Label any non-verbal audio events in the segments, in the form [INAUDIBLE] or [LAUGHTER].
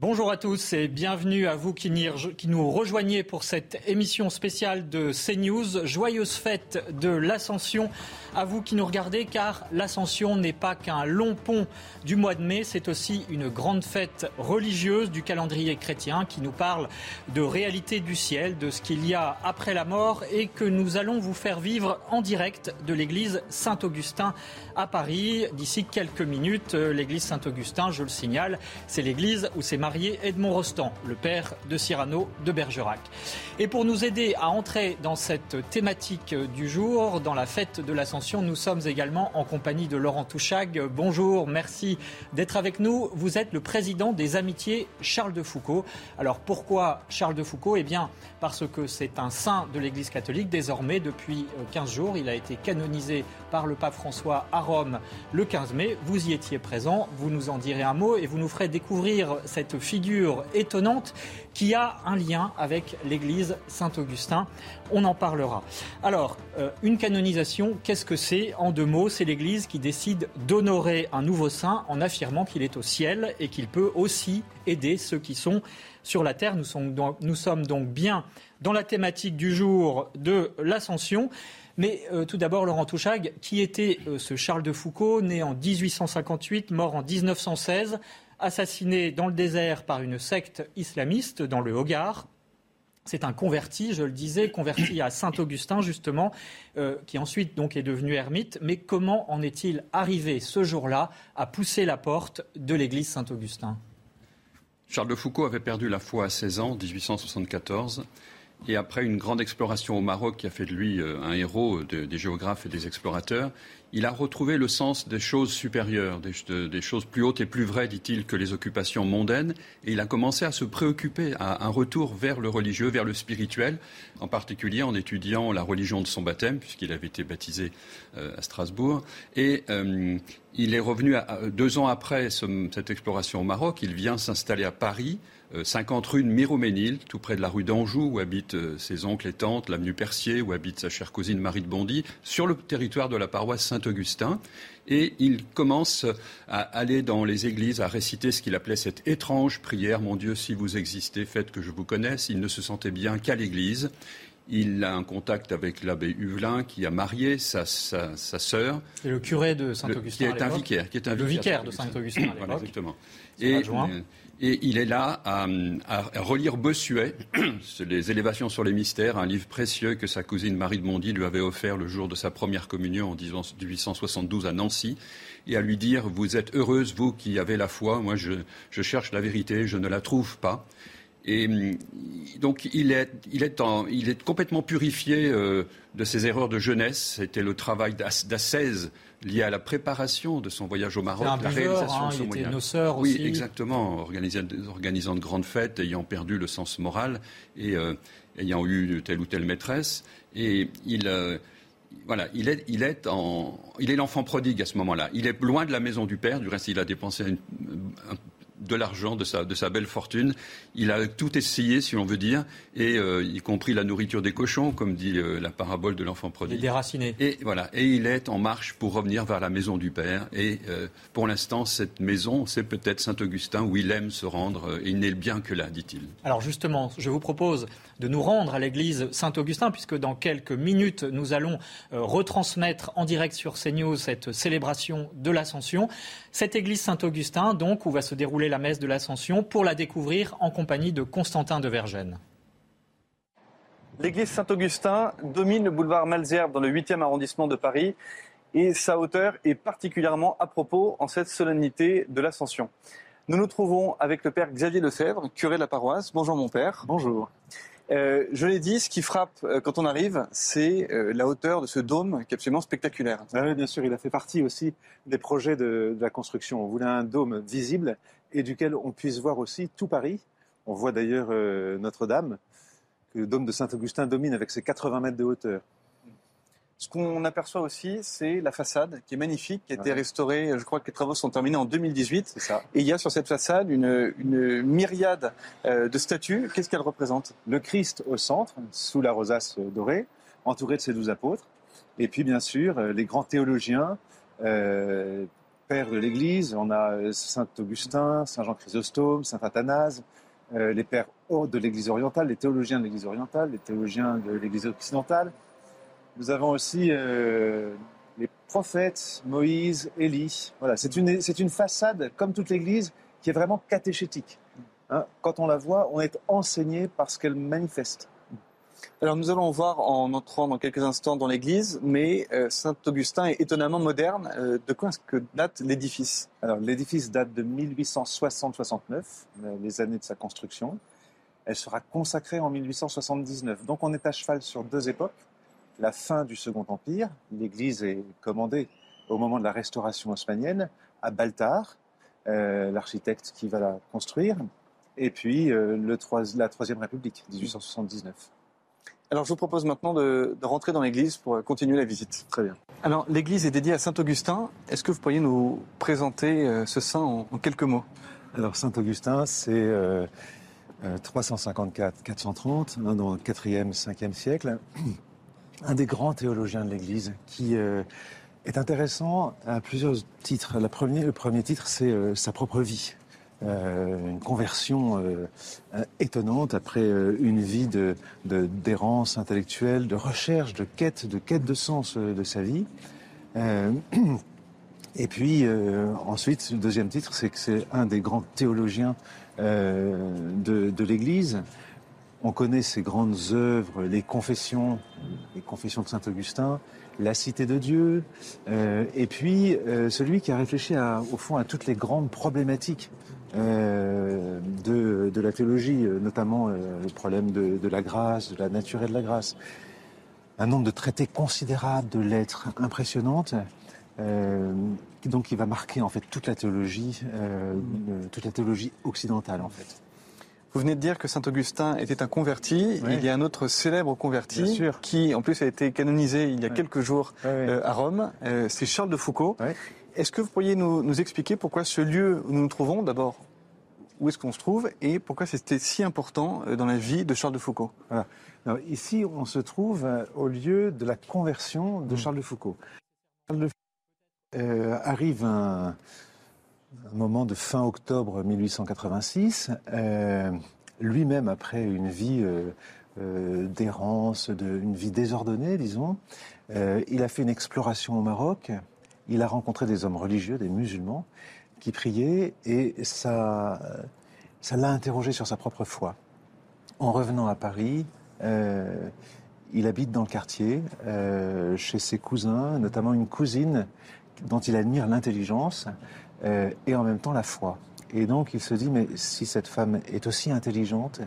Bonjour à tous et bienvenue à vous qui, nous rejoignez pour cette émission spéciale de CNews. Joyeuse fête de l'Ascension à vous qui nous regardez car l'Ascension n'est pas qu'un long pont du mois de mai, c'est aussi une grande fête religieuse du calendrier chrétien qui nous parle de réalité du ciel, de ce qu'il y a après la mort et que nous allons vous faire vivre en direct de l'église Saint-Augustin à Paris. D'ici quelques minutes, l'église Saint-Augustin, je le signale, c'est l'église où s'est Edmond Rostand, le père de Cyrano de Bergerac. Et pour nous aider à entrer dans cette thématique du jour, dans la fête de l'Ascension, nous sommes également en compagnie de Laurent Touchag. Bonjour, merci d'être avec nous. Vous êtes le président des Amitiés Charles de Foucault. Alors pourquoi Charles de Foucault? Eh bien, parce que c'est un saint de l'Église catholique. Désormais, depuis 15 jours, il a été canonisé par le pape François à Rome le 15 mai. Vous y étiez présent, vous nous en direz un mot et vous nous ferez découvrir cette figure étonnante qui a un lien avec l'église Saint-Augustin. On en parlera. Alors, euh, une canonisation, qu'est-ce que c'est? En deux mots, c'est l'église qui décide d'honorer un nouveau saint en affirmant qu'il est au ciel et qu'il peut aussi aider ceux qui sont sur la terre. Nous sommes donc, bien dans la thématique du jour de l'ascension. Mais euh, tout d'abord, Laurent Touchag, qui était euh, ce Charles de Foucault, né en 1858, mort en 1916, assassiné dans le désert par une secte islamiste dans le Hogar c'est un converti, je le disais, converti à Saint-Augustin justement, euh, qui ensuite donc est devenu ermite. Mais comment en est-il arrivé ce jour-là à pousser la porte de l'église Saint-Augustin? Charles de Foucault avait perdu la foi à 16 ans, 1874. Et après une grande exploration au Maroc qui a fait de lui euh, un héros des géographes et des explorateurs, il a retrouvé le sens des choses supérieures, des, choses plus hautes et plus vraies, dit-il, que les occupations mondaines. Et il a commencé à se préoccuper, à un retour vers le religieux, vers le spirituel, en particulier en étudiant la religion de son baptême, puisqu'il avait été baptisé euh, à Strasbourg. Et euh, il est revenu deux ans après cette exploration au Maroc. Il vient s'installer à Paris 50 euh, rue de Miroménil, tout près de la rue d'Anjou, où habitent euh, ses oncles et tantes, l'avenue Percier, où habite sa chère cousine Marie de Bondy, sur le territoire de la paroisse Saint-Augustin. Et il commence à aller dans les églises, à réciter ce qu'il appelait cette étrange prière Mon Dieu, si vous existez, faites que je vous connaisse. Il ne se sentait bien qu'à l'église. Il a un contact avec l'abbé Huvelin qui a marié sa, sa, sœur. Et le curé de Saint-Augustin. Qui est un vicaire. Qui est un le vicaire, de Saint-Augustin. voilà, exactement. Et, et il est là à, relire Bossuet, [CLEARS THROAT] Les élévations sur les mystères, un livre précieux que sa cousine Marie de Mondy lui avait offert le jour de sa première communion en 1872 à Nancy, et à lui dire Vous êtes heureuse, vous qui avez la foi, moi je, cherche la vérité, je ne la trouve pas. Et hum, donc il est, complètement purifié euh, de ses erreurs de jeunesse. C'était le travail d'ascèse lié à la préparation de son voyage au Maroc, la réalisation de son voyage. aussi. Oui, exactement, organisant, organisant, de grandes fêtes, ayant perdu le sens moral et euh, ayant eu telle ou telle maîtresse. Et il. Euh, voilà, il est, il est, en, il est l'enfant prodigue à ce moment-là. Il est loin de la maison du père. Du reste, il a dépensé un, de l'argent, de sa, de sa belle fortune. Il a tout essayé, si on veut dire, et euh, y compris la nourriture des cochons, comme dit euh, la parabole de l'enfant prodigue. Il est déraciné. Et voilà, et il est en marche pour revenir vers la maison du Père. Et euh, pour l'instant, cette maison, c'est peut-être Saint-Augustin où il aime se rendre. et il n'est bien que là, dit-il. Alors justement, je vous propose de nous rendre à l'église Saint-Augustin, puisque dans quelques minutes, nous allons retransmettre en direct sur CNews cette célébration de l'Ascension. Cette église Saint-Augustin, donc, où va se dérouler la messe de l'Ascension, pour la découvrir en compagnie de Constantin de Vergennes. L'église Saint-Augustin domine le boulevard Malzerbe dans le 8e arrondissement de Paris et sa hauteur est particulièrement à propos en cette solennité de l'Ascension. Nous nous trouvons avec le père Xavier Lefebvre, curé de la paroisse. Bonjour mon père. Bonjour. Euh, je l'ai dit, ce qui frappe euh, quand on arrive, c'est euh, la hauteur de ce dôme qui est absolument spectaculaire. Ah oui, bien sûr, il a fait partie aussi des projets de, de, la construction. On voulait un dôme visible et duquel on puisse voir aussi tout Paris. On voit d'ailleurs euh, Notre-Dame, que le dôme de Saint-Augustin domine avec ses 80 mètres de hauteur. Ce qu'on aperçoit aussi, c'est la façade qui est magnifique, qui a été restaurée. Je crois que les travaux sont terminés en 2018. C'est ça. Et il y a sur cette façade une, une myriade euh, de statues. Qu'est-ce qu'elles représentent? Le Christ au centre, sous la rosace dorée, entouré de ses douze apôtres. Et puis, bien sûr, euh, les grands théologiens, euh, pères de l'Église. On a euh, Saint Augustin, Saint Jean Chrysostome, Saint Athanase, euh, les pères de l'Église orientale, les théologiens de l'Église orientale, les théologiens de l'Église occidentale. Nous avons aussi euh, les prophètes, Moïse, Élie. Voilà, c'est une, c'est une façade, comme toute l'Église, qui est vraiment catéchétique. Hein, quand on la voit, on est enseigné par ce qu'elle manifeste. Alors nous allons voir en entrant dans quelques instants dans l'église, mais euh, Saint-Augustin est étonnamment moderne. Euh, de quoi est-ce que date l'édifice? Alors, l'édifice date de 1860-69, euh, les années de sa construction. Elle sera consacrée en 1879. Donc, on est à cheval sur deux époques. La fin du Second Empire, l'église est commandée au moment de la restauration haussmannienne à Baltard, euh, l'architecte qui va la construire, et puis la Troisième République, 1879. Alors je vous propose maintenant de, rentrer dans l'église pour euh, continuer la visite. Très bien. Alors l'église est dédiée à Saint-Augustin. Est-ce que vous pourriez nous présenter euh, ce saint en, quelques mots? Alors Saint-Augustin, c'est euh, euh, 354-430, hein, dans le 4e, 5e siècle. [CLEARS THROAT] Un des grands théologiens de l'Église qui est intéressant à plusieurs titres. Le premier titre, c'est sa propre vie. Euh, une conversion euh, euh, étonnante après une vie de de- d'errance intellectuelle, de recherche, de quête, de quête de sens de sa vie. [CLEARS THROAT] Et puis ensuite, le deuxième titre, c'est que c'est un des grands théologiens de, l'Église. On connaît ses grandes œuvres, les confessions, les confessions de Saint Augustin, la Cité de Dieu, et puis celui qui a réfléchi au fond à toutes les grandes problématiques euh, de, de la théologie, euh, notamment euh, le problème de, de la grâce, de la nature et de la grâce. Un nombre de traités considérables, de lettres impressionnantes. Euh, donc qui va marquer en fait toute la théologie, toute la théologie occidentale en fait. Vous venez de dire que Saint-Augustin était un converti. Ouais. Il y a un autre célèbre converti qui en plus a été canonisé il y a quelques jours à Rome. C'est Charles de Foucault. Est-ce que vous pourriez nous, nous expliquer pourquoi ce lieu où nous nous trouvons, d'abord, où est-ce qu'on se trouve et pourquoi c'était si important euh, dans la vie de Charles de Foucault? Alors, ici, on se trouve euh, au lieu de la conversion Mm. de Charles de Foucault. Charles de Foucault euh, arrive un, un moment de fin octobre 1886, euh, lui-même après une vie euh, euh, d'errance, de, une vie désordonnée, disons. Euh, il a fait une exploration au Maroc. Il a rencontré des hommes religieux, des musulmans, qui priaient, et ça, ça l'a interrogé sur sa propre foi. En revenant à Paris, euh, il habite dans le quartier, euh, chez ses cousins, notamment une cousine dont il admire l'intelligence euh, et en même temps la foi. Et donc il se dit, mais si cette femme est aussi intelligente,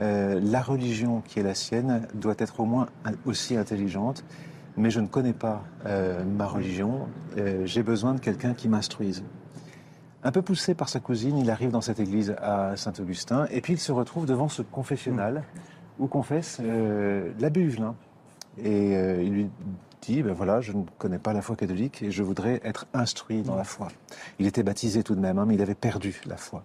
la religion qui est la sienne doit être au moins aussi intelligente, mais je ne connais pas euh, ma religion, euh, j'ai besoin de quelqu'un qui m'instruise. Un peu poussé par sa cousine, il arrive dans cette église à Saint-Augustin, et puis il se retrouve devant ce confessionnal où confesse euh, l'abbé Huvelin. Et euh, il lui dit, ben voilà, je ne connais pas la foi catholique et je voudrais être instruit dans la foi. Il était baptisé tout de même, hein, mais il avait perdu la foi.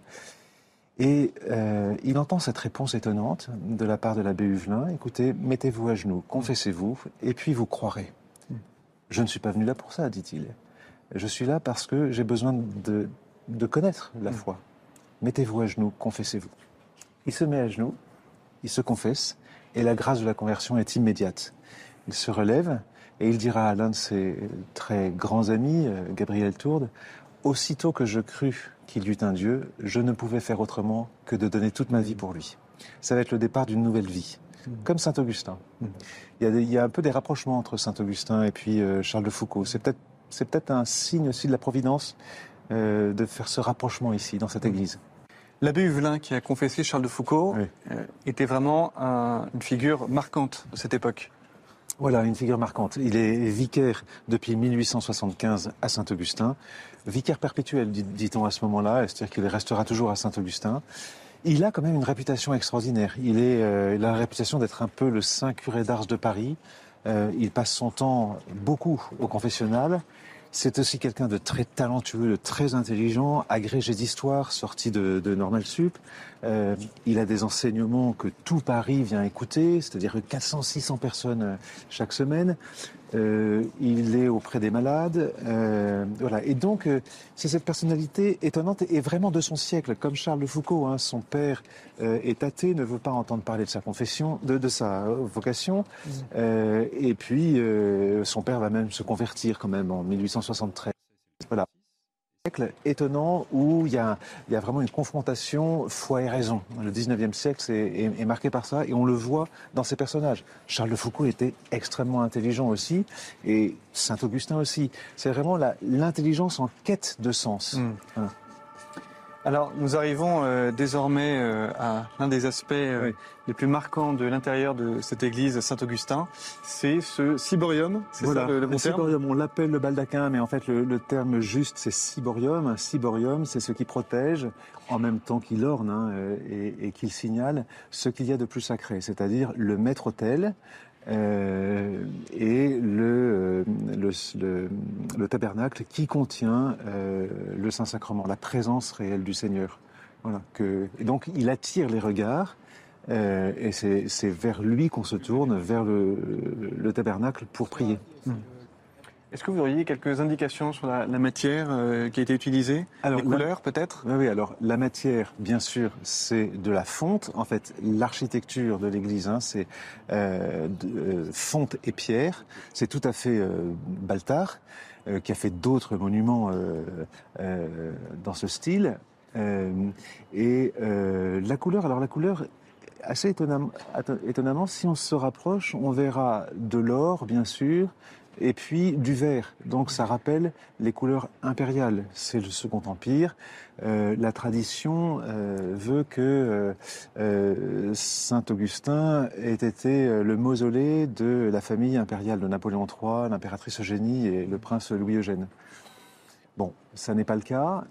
Et euh, il entend cette réponse étonnante de la part de l'abbé Huvelin. Écoutez, mettez-vous à genoux, confessez-vous, et puis vous croirez. Je ne suis pas venu là pour ça, dit-il. Je suis là parce que j'ai besoin de, de connaître la foi. Mettez-vous à genoux, confessez-vous. Il se met à genoux, il se confesse, et la grâce de la conversion est immédiate. Il se relève et il dira à l'un de ses très grands amis, euh, Gabriel Tourde, Aussitôt que je crus qu'il y eut un Dieu, je ne pouvais faire autrement que de donner toute ma vie pour lui. Ça va être le départ d'une nouvelle vie, comme Saint Augustin. Il, y a des- il y a un peu des rapprochements entre Saint Augustin et puis euh, Charles de Foucault. C'est peut-être c'est peut-être un signe aussi de la providence euh, de faire ce rapprochement ici, dans cette église. L'abbé Huvelin, qui a confessé Charles de Foucault, euh, était vraiment une figure marquante de cette époque. Voilà, une figure marquante. Il est vicaire depuis 1875 à Saint-Augustin. Vicaire perpétuel, dit-on à ce moment-là, c'est-à-dire qu'il restera toujours à Saint-Augustin. Il a quand même une réputation extraordinaire. Il, est, euh, il a la réputation d'être un peu le saint curé d'Ars de Paris. Euh, il passe son temps beaucoup au confessionnal. C'est aussi quelqu'un de très talentueux, de très intelligent, agrégé d'histoire, sorti de, de Normal Sup. Euh, il a des enseignements que tout Paris vient écouter, c'est-à-dire 400-600 personnes euh, chaque semaine. Euh, il est auprès des malades, euh, voilà. Et donc, euh, c'est cette personnalité étonnante et vraiment de son siècle, comme Charles de Foucault. Hein, son père euh, est athée, ne veut pas entendre parler de sa confession, de, de sa vocation. Mmh. et puis, son père va même se convertir quand même en 1873. Voilà étonnant où il y, a, il y a vraiment une confrontation foi et raison. Le 19e siècle est, est, marqué par ça et on le voit dans ses personnages. Charles de Foucault était extrêmement intelligent aussi et Saint-Augustin aussi. C'est vraiment l'intelligence en quête de sens. Mmh. Voilà. Alors, nous arrivons euh, désormais euh, à l'un des aspects euh, oui. les plus marquants de l'intérieur de cette église Saint-Augustin. C'est ce ciborium, c'est voilà. ça le, le, le ciborium, on l'appelle le baldaquin, mais en fait le, le terme juste c'est ciborium. Un ciborium, c'est ce qui protège, en même temps qu'il orne hein, et, et qu'il signale ce qu'il y a de plus sacré, c'est-à-dire le maître-autel, euh, et le, le, le, le, tabernacle qui contient euh, le Saint-Sacrement, la présence réelle du Seigneur. Voilà, que, et donc il attire les regards euh, et c'est vers lui qu'on se tourne, vers le, le tabernacle pour prier. Mmh. Est-ce que vous auriez quelques indications sur la, la matière euh, qui a été utilisée? Alors, Les couleurs peut-être? Oui, oui, alors la matière, bien sûr, c'est de la fonte. En fait, l'architecture de l'église, hein, c'est euh, euh, fonte et pierre. C'est tout à fait Baltard, qui a fait d'autres monuments dans ce style. et la couleur, alors la couleur, assez étonnamment, étonnamment, si on se rapproche, on verra de l'or, bien sûr, et puis du vert. Donc ça rappelle les couleurs impériales. C'est le Second Empire. Euh, la tradition euh, veut que euh, Saint Augustin ait été le mausolée de la famille impériale de Napoléon III, l'impératrice Eugénie et le prince Louis Eugène. Bon, ça n'est pas le cas.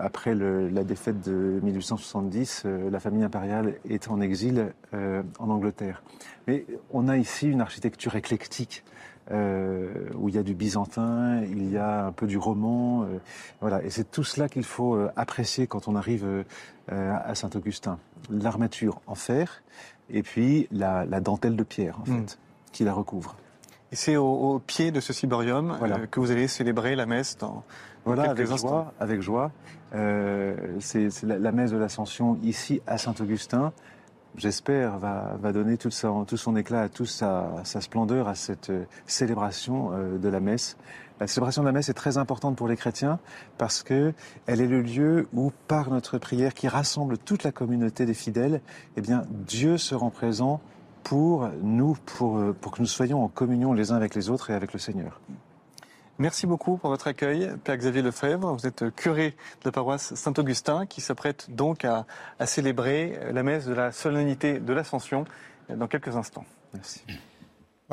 Après la défaite de 1870, euh, la famille impériale est en exil en Angleterre. Mais on a ici une architecture éclectique où il y a du byzantin, il y a un peu du roman, euh, voilà. Et c'est tout cela qu'il faut euh, apprécier quand on arrive à Saint-Augustin. L'armature en fer et puis la, la dentelle de pierre, en fait, mm. qui la recouvre. Et c'est au, au, pied de ce ciborium voilà. que vous allez célébrer la messe dans, voilà, avec joie, avec joie. Euh, c'est la, la, messe de l'Ascension ici à Saint-Augustin j'espère, va, va, donner tout, tout, son éclat, toute sa, sa, splendeur à cette euh, célébration euh, de la messe. La célébration de la messe est très importante pour les chrétiens parce que elle est le lieu où, par notre prière qui rassemble toute la communauté des fidèles, eh bien, Dieu se rend présent pour nous, pour, pour que nous soyons en communion les uns avec les autres et avec le Seigneur. Merci beaucoup pour votre accueil, Père Xavier Lefebvre. Vous êtes curé de la paroisse Saint-Augustin qui s'apprête donc à, à, célébrer la messe de la solennité de l'Ascension dans quelques instants. Merci.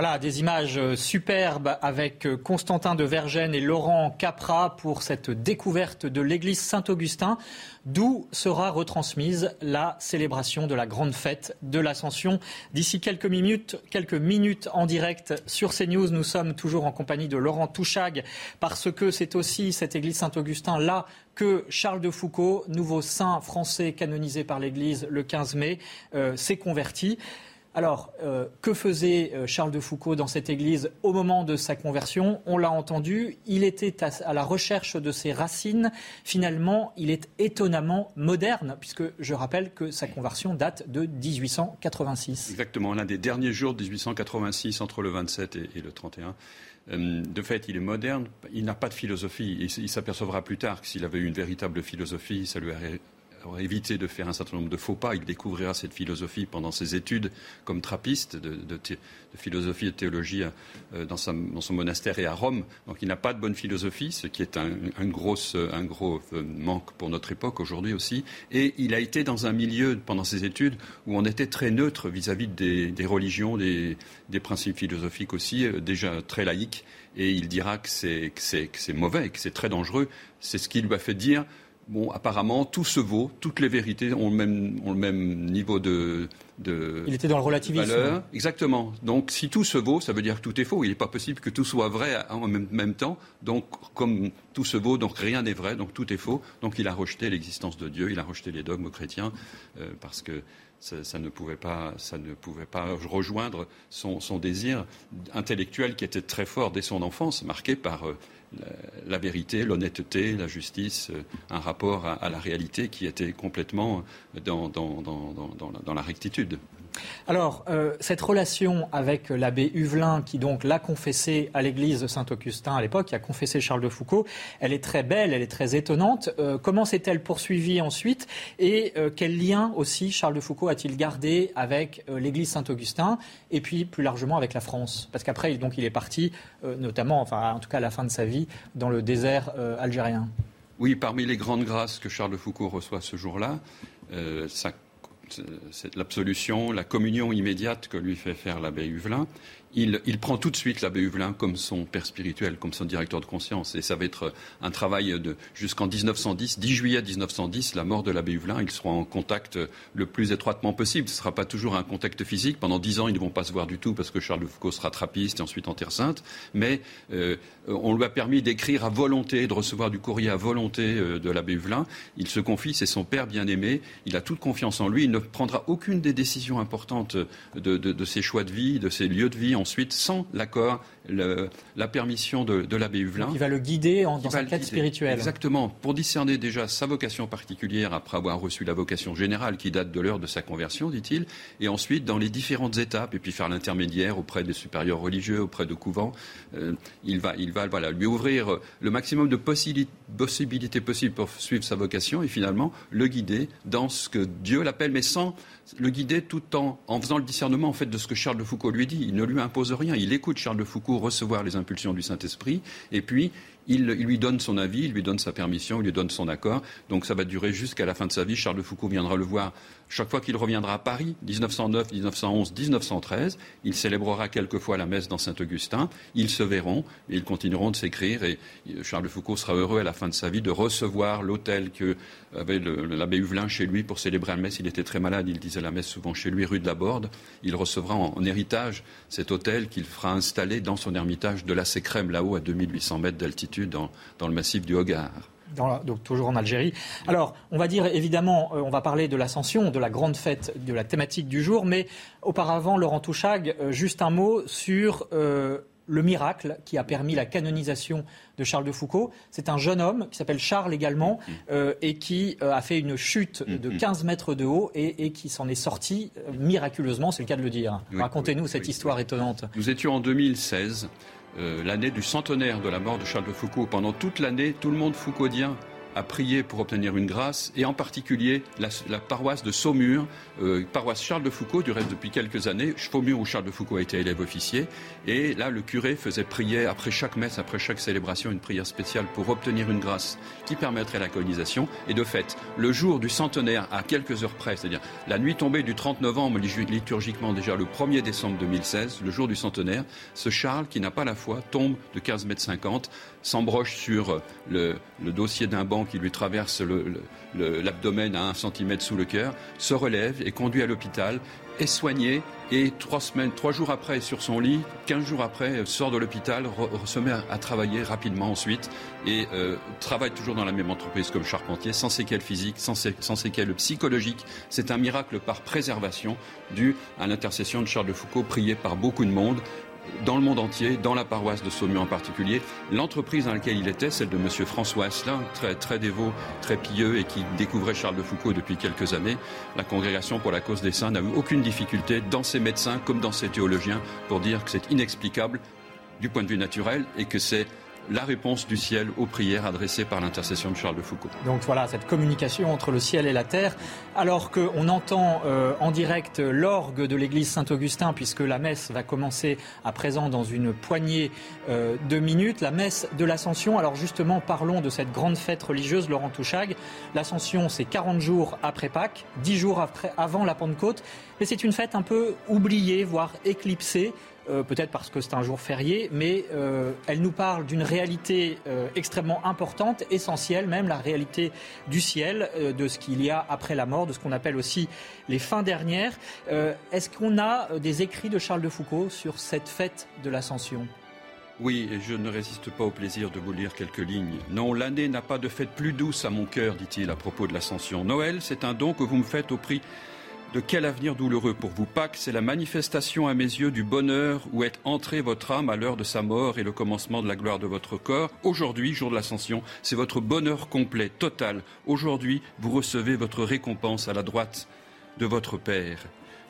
Voilà, des images superbes avec Constantin de Vergennes et Laurent Capra pour cette découverte de l'église Saint-Augustin, d'où sera retransmise la célébration de la grande fête de l'Ascension. D'ici quelques minutes, quelques minutes en direct sur CNews, nous sommes toujours en compagnie de Laurent Touchag parce que c'est aussi cette église Saint-Augustin là que Charles de Foucault, nouveau saint français canonisé par l'Église le 15 mai, euh, s'est converti. Alors, euh, que faisait euh, Charles de Foucault dans cette église au moment de sa conversion? On l'a entendu, il était à, la recherche de ses racines. Finalement, il est étonnamment moderne, puisque je rappelle que sa conversion date de 1886. Exactement, l'un des derniers jours de 1886, entre le 27 et, le 31. Euh, de fait, il est moderne, il n'a pas de philosophie. Il, il s'apercevra plus tard que s'il avait eu une véritable philosophie, ça lui aurait éviter de faire un certain nombre de faux pas. Il découvrira cette philosophie pendant ses études comme trappiste de, philosophie et de théologie euh, dans, son monastère et à Rome. Donc il n'a pas de bonne philosophie, ce qui est un, gros, gros euh, manque pour notre époque aujourd'hui aussi. Et il a été dans un milieu pendant ses études où on était très neutre vis-à-vis des, religions, des, principes philosophiques aussi, euh, déjà très laïques. Et il dira que c'est mauvais, que c'est très dangereux. C'est ce qui lui a fait dire bon, apparemment, tout se vaut, toutes les vérités ont le même, ont le même niveau de, de Il était dans le relativisme. Valeur. Exactement. Donc, si tout se vaut, ça veut dire que tout est faux. Il n'est pas possible que tout soit vrai en même, même, temps. Donc, comme tout se vaut, donc rien n'est vrai, donc tout est faux. Donc, il a rejeté l'existence de Dieu, il a rejeté les dogmes chrétiens, euh, parce que ça, ne pouvait pas, ça ne pouvait pas rejoindre son, son, désir intellectuel qui était très fort dès son enfance, marqué par euh, la, vérité, l'honnêteté, la justice, euh, un rapport à, la réalité qui était complètement dans, dans la rectitude. Alors, euh, cette relation avec l'abbé Huvelin, qui donc l'a confessé à l'église Saint-Augustin à l'époque, qui a confessé Charles de Foucault, elle est très belle, elle est très étonnante. Euh, comment s'est-elle poursuivie ensuite Et euh, quel lien aussi Charles de Foucault a-t-il gardé avec l'église Saint-Augustin et puis plus largement avec la France? Parce qu'après, donc, il est parti, notamment, enfin, en tout cas à la fin de sa vie, dans le désert algérien. Oui, parmi les grandes grâces que Charles de Foucault reçoit ce jour-là, l'absolution, la communion immédiate que lui fait faire l'abbé Huvelin, il, prend tout de suite l'abbé Huvelin comme son père spirituel, comme son directeur de conscience. Et ça va être un travail jusqu'en 1910, 10 juillet 1910, la mort de l'abbé Huvelin. Ils seront en contact le plus étroitement possible. Ce ne sera pas toujours un contact physique. Pendant dix ans, ils ne vont pas se voir du tout parce que Charles de Foucault sera trappiste et ensuite en Terre Sainte. Mais euh, on lui a permis d'écrire à volonté, de recevoir du courrier à volonté euh, de l'abbé Huvelin. Il se confie, c'est son père bien-aimé. Il a toute confiance en lui. Il ne prendra aucune des décisions importantes de ses choix de vie, de ses lieux de vie ensuite sans l'accord la permission de, l'abbé Huvelin. il va le guider en, dans sa quête spirituelle. Exactement, pour discerner déjà sa vocation particulière après avoir reçu la vocation générale qui date de l'heure de sa conversion, dit-il, et ensuite dans les différentes étapes, et puis faire l'intermédiaire auprès des supérieurs religieux, auprès de couvents. Euh, il va, il va voilà, lui ouvrir le maximum de possibilités possibles pour suivre sa vocation et finalement le guider dans ce que Dieu l'appelle, mais sans le guider tout en, en faisant le discernement en fait de ce que Charles de Foucault lui dit. Il ne lui impose rien. Il écoute Charles de Foucault recevoir les impulsions du Saint-Esprit, et puis il, lui donne son avis, il lui donne sa permission, il lui donne son accord. Donc ça va durer jusqu'à la fin de sa vie. Charles de Foucault viendra le voir chaque fois qu'il reviendra à Paris, 1909, 1911, 1913. Il célébrera quelquefois la messe dans Saint-Augustin. Ils se verront et ils continueront de s'écrire. Et Charles Foucault sera heureux à la fin de sa vie de recevoir l'hôtel que avait l'abbé Huvelin chez lui pour célébrer la messe. Il était très malade, il disait la messe souvent chez lui, rue de la Borde. Il recevra en, héritage cet hôtel qu'il fera installer dans son ermitage de la Sécrème, là-haut, à 2800 mètres d'altitude, dans, le massif du Donc toujours en Algérie. Alors, on va dire évidemment, euh, on va parler de l'ascension, de la grande fête, de la thématique du jour, mais auparavant, Laurent Touchag, euh, juste un mot sur euh, le miracle qui a permis la canonisation de Charles de Foucault. C'est un jeune homme qui s'appelle Charles également mm. euh, et qui a fait une chute mm, de 15 mm. mètres de haut et, qui s'en est sorti miraculeusement, c'est le cas de le dire. Racontez-nous cette histoire étonnante. Nous étions en 2016, l'année du centenaire de la mort de Charles de Foucault. Pendant toute l'année, tout le monde foucaudien a prié pour obtenir une grâce, et en particulier la, paroisse de Saumur, euh, paroisse Charles de Foucault, du reste depuis quelques années, Saumur où Charles de Foucault a été élève officier. Et là, le curé faisait prier après chaque messe, après chaque célébration, une prière spéciale pour obtenir une grâce qui permettrait la colonisation. Et de fait, le jour du centenaire, à quelques heures près, c'est-à-dire la nuit tombée du 30 novembre, liturgiquement déjà le 1er décembre 2016, le jour du centenaire, ce Charles, qui n'a pas la foi, tombe de 15 mètres 50, s'embroche sur le, le dossier d'un banc qui lui traverse l'abdomen à un centimètre sous le cœur, se relève et conduit à l'hôpital, est soigné et trois semaines, trois jours après, sur son lit, quinze jours après, sort de l'hôpital, se met à, travailler rapidement ensuite et euh, travaille toujours dans la même entreprise comme charpentier, sans séquelles physiques, sans, sans séquelles psychologiques. C'est un miracle par préservation dû à l'intercession de Charles de Foucault, prié par beaucoup de monde dans le monde entier, dans la paroisse de Saumur en particulier. L'entreprise dans laquelle il était, celle de M. François Asselin, très, très dévot, très pieux et qui découvrait Charles de Foucault depuis quelques années, la Congrégation pour la cause des saints n'a eu aucune difficulté dans ses médecins comme dans ses théologiens pour dire que c'est inexplicable du point de vue naturel et que c'est la réponse du ciel aux prières adressées par l'intercession de Charles de Foucault. Donc voilà, cette communication entre le ciel et la terre, alors qu'on entend euh, en direct l'orgue de l'église Saint-Augustin, puisque la messe va commencer à présent dans une poignée euh, de minutes, la messe de l'Ascension. Alors justement, parlons de cette grande fête religieuse, Laurent Touchag. L'Ascension, c'est 40 jours après Pâques, 10 jours après, avant la Pentecôte, mais c'est une fête un peu oubliée, voire éclipsée. Euh, peut-être parce que c'est un jour férié, mais euh, elle nous parle d'une réalité euh, extrêmement importante, essentielle même, la réalité du ciel, de ce qu'il y a après la mort, de ce qu'on appelle aussi les fins dernières. Est-ce qu'on a des écrits de Charles de Foucault sur cette fête de l'Ascension? Oui, et je ne résiste pas au plaisir de vous lire quelques lignes. Non, l'année n'a pas de fête plus douce à mon cœur, dit-il à propos de l'ascension. Noël, c'est un don que vous me faites au prix de quel avenir douloureux pour vous Pâques, c'est la manifestation à mes yeux du bonheur où est entrée votre âme à l'heure de sa mort et le commencement de la gloire de votre corps. Aujourd'hui, jour de l'ascension, c'est votre bonheur complet, total. Aujourd'hui, vous recevez votre récompense à la droite de votre Père.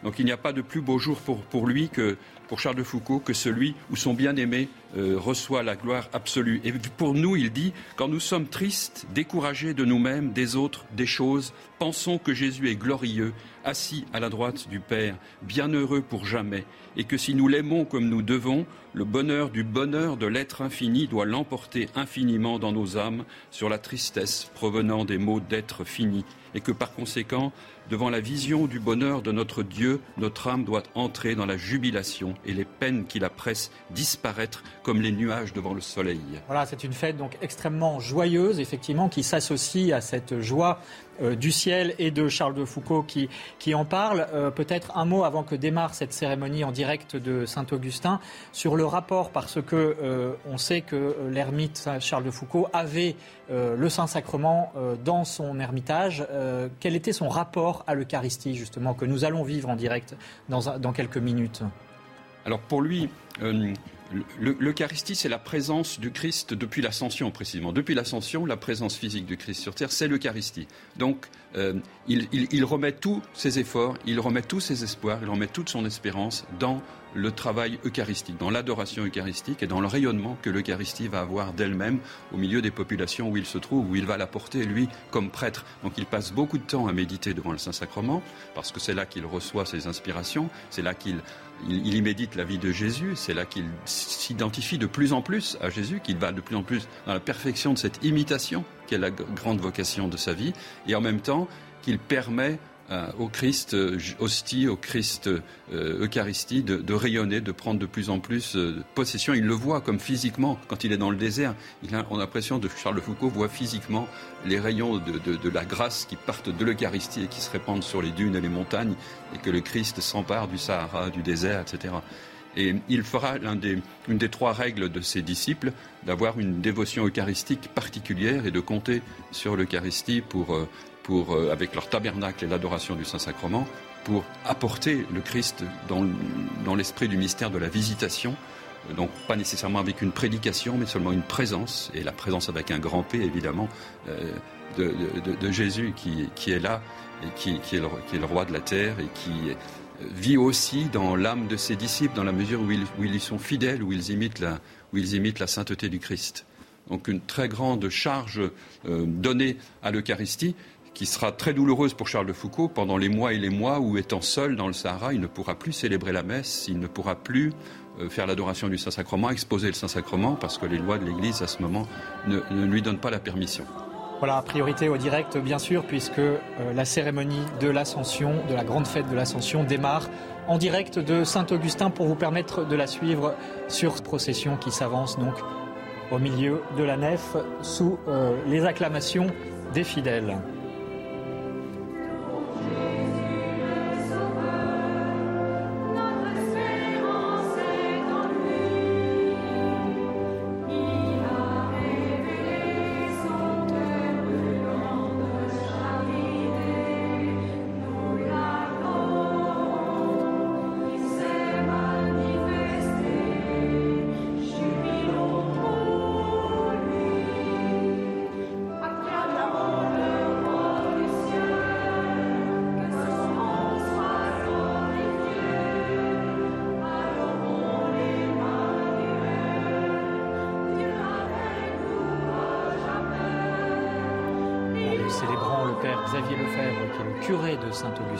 Donc il n'y a pas de plus beau jour pour, lui que pour Charles de Foucault que celui où son bien-aimé euh, reçoit la gloire absolue. Et pour nous, il dit, quand nous sommes tristes, découragés de nous-mêmes, des autres, des choses, pensons que Jésus est glorieux, assis à la droite du Père, bienheureux pour jamais, et que si nous l'aimons comme nous devons, le bonheur du bonheur de l'être infini doit l'emporter infiniment dans nos âmes sur la tristesse provenant des maux d'être fini, et que par conséquent, devant la vision du bonheur de notre Dieu, notre âme doit entrer dans la jubilation et les peines qui la pressent disparaître comme les nuages devant le soleil. Voilà, c'est une fête donc extrêmement joyeuse, effectivement, qui s'associe à cette joie euh, du ciel et de Charles de Foucault qui, en parle. Euh, peut-être un mot avant que démarre cette cérémonie en direct de Saint-Augustin sur le rapport, parce que euh, on sait que l'ermite Charles de Foucault avait le Saint-Sacrement dans son ermitage. quel était son rapport à l'Eucharistie, justement, que nous allons vivre en direct dans, dans quelques minutes? Alors pour lui, L'Eucharistie, c'est la présence du Christ depuis l'ascension, précisément. Depuis l'ascension, la présence physique du Christ sur terre, c'est l'Eucharistie. Donc, euh, il, remet tous ses efforts, il remet tous ses espoirs, il remet toute son espérance dans le travail eucharistique, dans l'adoration eucharistique et dans le rayonnement que l'Eucharistie va avoir d'elle-même au milieu des populations où il se trouve, où il va la porter, lui, comme prêtre. Donc il passe beaucoup de temps à méditer devant le Saint-Sacrement, parce que c'est là qu'il reçoit ses inspirations, c'est là qu'il il, y médite la vie de Jésus, c'est là qu'il s'identifie de plus en plus à Jésus, qu'il va de plus en plus dans la perfection de cette imitation qui est la grande vocation de sa vie, et en même temps qu'il permet euh, au Christ euh, hostie, au Christ euh, Eucharistie, de, rayonner, de prendre de plus en plus possession. Il le voit comme physiquement, quand il est dans le désert. Il a, on a l'impression de Charles Foucault voit physiquement les rayons de, la grâce qui partent de l'Eucharistie et qui se répandent sur les dunes et les montagnes, et que le Christ s'empare du Sahara, du désert, etc. Et il fera une des trois règles de ses disciples d'avoir une dévotion eucharistique particulière et de compter sur l'Eucharistie pour avec leur tabernacle et l'adoration du Saint-Sacrement, pour apporter le Christ dans, l'esprit du mystère de la visitation. Donc pas nécessairement avec une prédication, mais seulement une présence, et la présence avec un grand P, évidemment, euh, de, Jésus qui, est là, et qui, est le, roi de la terre, et qui vit aussi dans l'âme de ses disciples, dans la mesure où ils, y sont fidèles, où ils, imitent la, sainteté du Christ. Donc une très grande charge euh, donnée à l'Eucharistie, qui sera très douloureuse pour Charles de Foucault pendant les mois et les mois où, étant seul dans le Sahara, il ne pourra plus célébrer la messe, il ne pourra plus euh, faire l'adoration du Saint-Sacrement, exposer le Saint-Sacrement, parce que les lois de l'Église, à ce moment, ne, lui donnent pas la permission. Voilà, priorité au direct, bien sûr, puisque euh, la cérémonie de l'Ascension, de la grande fête de l'Ascension, démarre en direct de Saint-Augustin pour vous permettre de la suivre sur procession qui s'avance donc au milieu de la nef sous euh, les acclamations des fidèles. Jesus.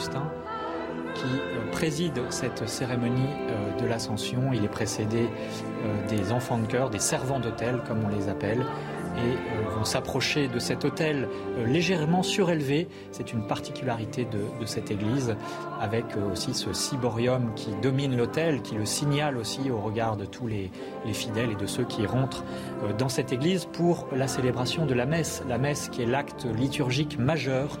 Qui euh, préside cette cérémonie euh, de l'Ascension. Il est précédé euh, des enfants de chœur, des servants d'hôtel, comme on les appelle, et vont s'approcher de cet hôtel légèrement surélevé. C'est une particularité de, cette église, avec aussi ce ciborium qui domine l'hôtel, qui le signale aussi au regard de tous les, les fidèles et de ceux qui rentrent dans cette église pour la célébration de la messe. La messe qui est l'acte liturgique majeur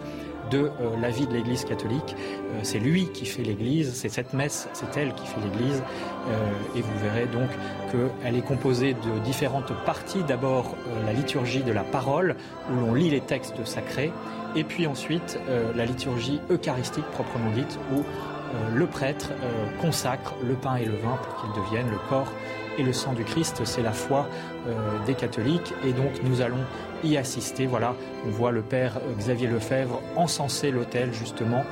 de euh, la vie de l'Église catholique. Euh, c'est lui qui fait l'Église, c'est cette messe, c'est elle qui fait l'Église. Euh, et vous verrez donc qu'elle est composée de différentes parties. D'abord la liturgie de la parole, où l'on lit les textes sacrés, et puis ensuite la liturgie eucharistique proprement dite, où le prêtre consacre le pain et le vin pour qu'ils deviennent le corps et le sang du Christ, c'est la foi des catholiques. Et donc nous allons y assister. Voilà, on voit le père Xavier Lefebvre encenser l'hôtel justement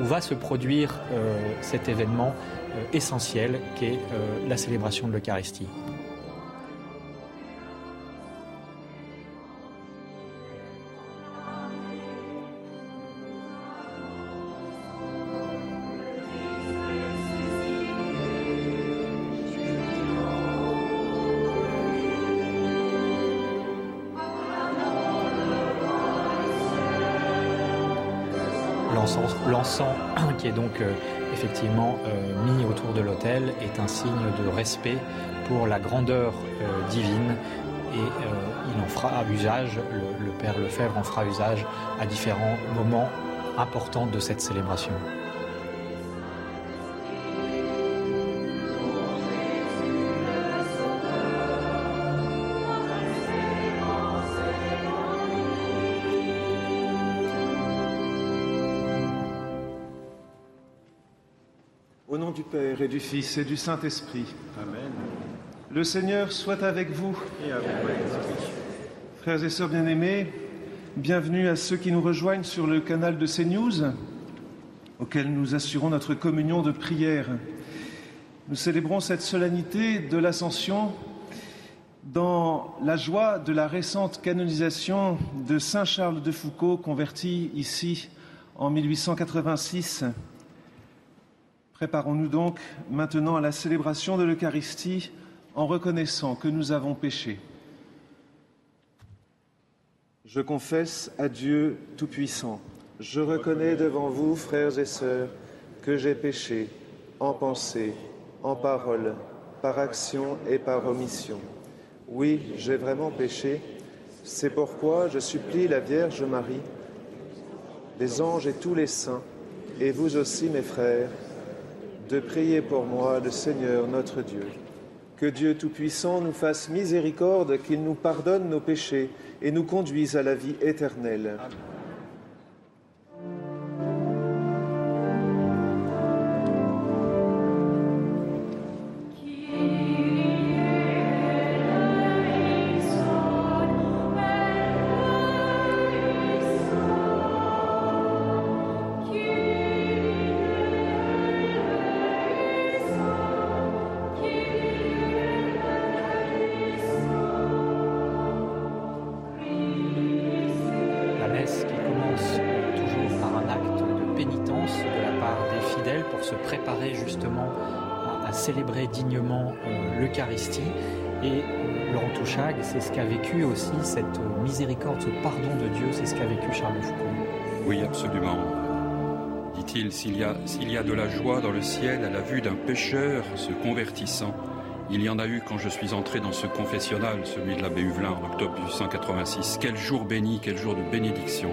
où va se produire euh, cet événement euh, essentiel qui est euh, la célébration de l'Eucharistie. L'encens qui est donc euh, effectivement euh, mis autour de l'autel est un signe de respect pour la grandeur euh, divine et il en fera usage, le, le Père Lefebvre en fera usage à différents moments importants de cette célébration. Père et du Fils et du Saint-Esprit. Amen. Le Seigneur soit avec vous. Et avec Frères et sœurs bien-aimés, bienvenue à ceux qui nous rejoignent sur le canal de CNews, auquel nous assurons notre communion de prière. Nous célébrons cette solennité de l'Ascension dans la joie de la récente canonisation de Saint Charles de Foucault, converti ici en 1886. Préparons-nous donc maintenant à la célébration de l'Eucharistie en reconnaissant que nous avons péché. Je confesse à Dieu Tout-Puissant, je reconnais devant vous, frères et sœurs, que j'ai péché en pensée, en parole, par action et par omission. Oui, j'ai vraiment péché. C'est pourquoi je supplie la Vierge Marie, les anges et tous les saints, et vous aussi, mes frères, de prier pour moi le Seigneur notre Dieu. Que Dieu Tout-Puissant nous fasse miséricorde, qu'il nous pardonne nos péchés et nous conduise à la vie éternelle. C'est ce qu'a vécu aussi cette miséricorde, ce pardon de Dieu, c'est ce qu'a vécu Charles Foucault. Oui, absolument. Dit-il, s'il y, a, s'il y a de la joie dans le ciel à la vue d'un pécheur se convertissant, il y en a eu quand je suis entré dans ce confessionnal, celui de l'abbé Huvelin, en octobre 1886. Quel jour béni, quel jour de bénédiction.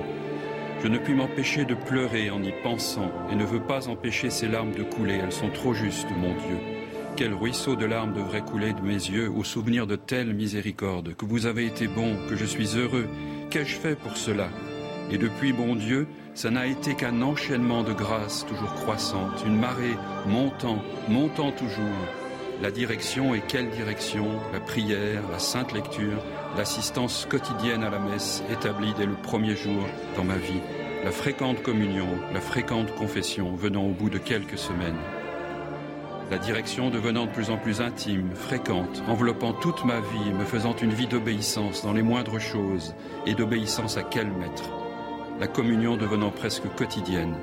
Je ne puis m'empêcher de pleurer en y pensant et ne veux pas empêcher ces larmes de couler. Elles sont trop justes, mon Dieu. Quel ruisseau de larmes devrait couler de mes yeux au souvenir de telle miséricorde, que vous avez été bon, que je suis heureux. Qu'ai-je fait pour cela? Et depuis, bon Dieu, ça n'a été qu'un enchaînement de grâces toujours croissantes, une marée montant, montant toujours. La direction et quelle direction? La prière, la sainte lecture, l'assistance quotidienne à la messe établie dès le premier jour dans ma vie, la fréquente communion, la fréquente confession venant au bout de quelques semaines la direction devenant de plus en plus intime, fréquente, enveloppant toute ma vie me faisant une vie d'obéissance dans les moindres choses, et d'obéissance à quel maître? La communion devenant presque quotidienne,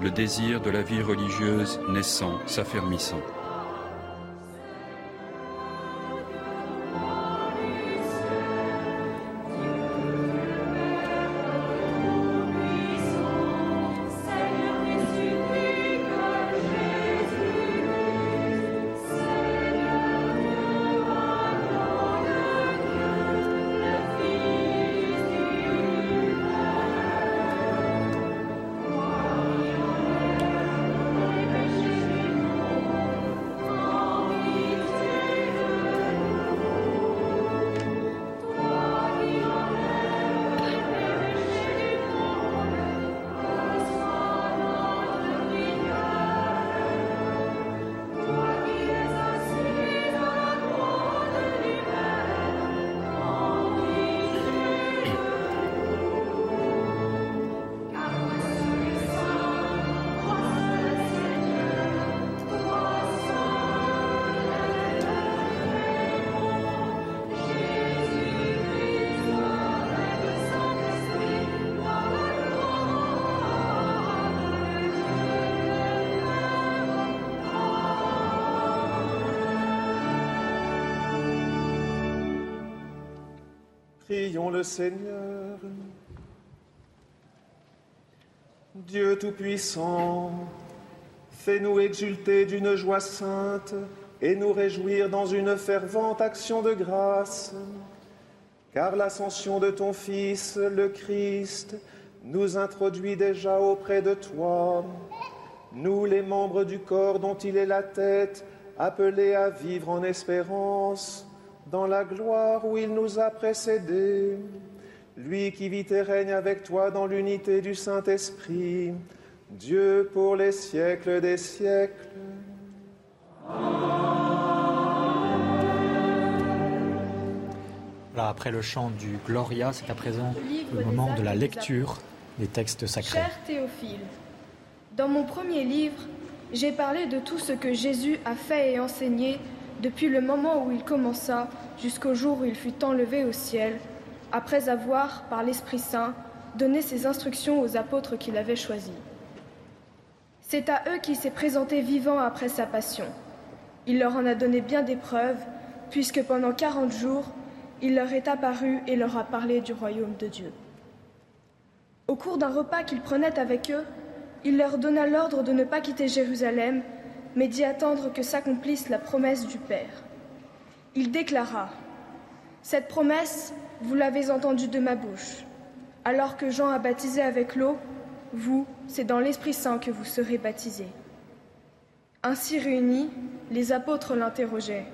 le désir de la vie religieuse naissant, s'affermissant. Prions le Seigneur. Dieu Tout-Puissant, fais-nous exulter d'une joie sainte et nous réjouir dans une fervente action de grâce, car l'ascension de ton Fils, le Christ, nous introduit déjà auprès de toi, nous les membres du corps dont il est la tête, appelés à vivre en espérance dans la gloire où il nous a précédés, lui qui vit et règne avec toi dans l'unité du Saint-Esprit, Dieu pour les siècles des siècles. Voilà, après le chant du Gloria, c'est à présent le moment de la lecture des textes sacrés. Cher Théophile, dans mon premier livre, j'ai parlé de tout ce que Jésus a fait et enseigné depuis le moment où il commença jusqu'au jour où il fut enlevé au ciel, après avoir, par l'Esprit Saint, donné ses instructions aux apôtres qu'il avait choisis. C'est à eux qu'il s'est présenté vivant après sa passion. Il leur en a donné bien des preuves, puisque pendant quarante jours, il leur est apparu et leur a parlé du royaume de Dieu. Au cours d'un repas qu'il prenait avec eux, il leur donna l'ordre de ne pas quitter Jérusalem, mais d'y attendre que s'accomplisse la promesse du Père. Il déclara Cette promesse, vous l'avez entendue de ma bouche. Alors que Jean a baptisé avec l'eau, vous, c'est dans l'Esprit Saint que vous serez baptisés. Ainsi réunis, les apôtres l'interrogeaient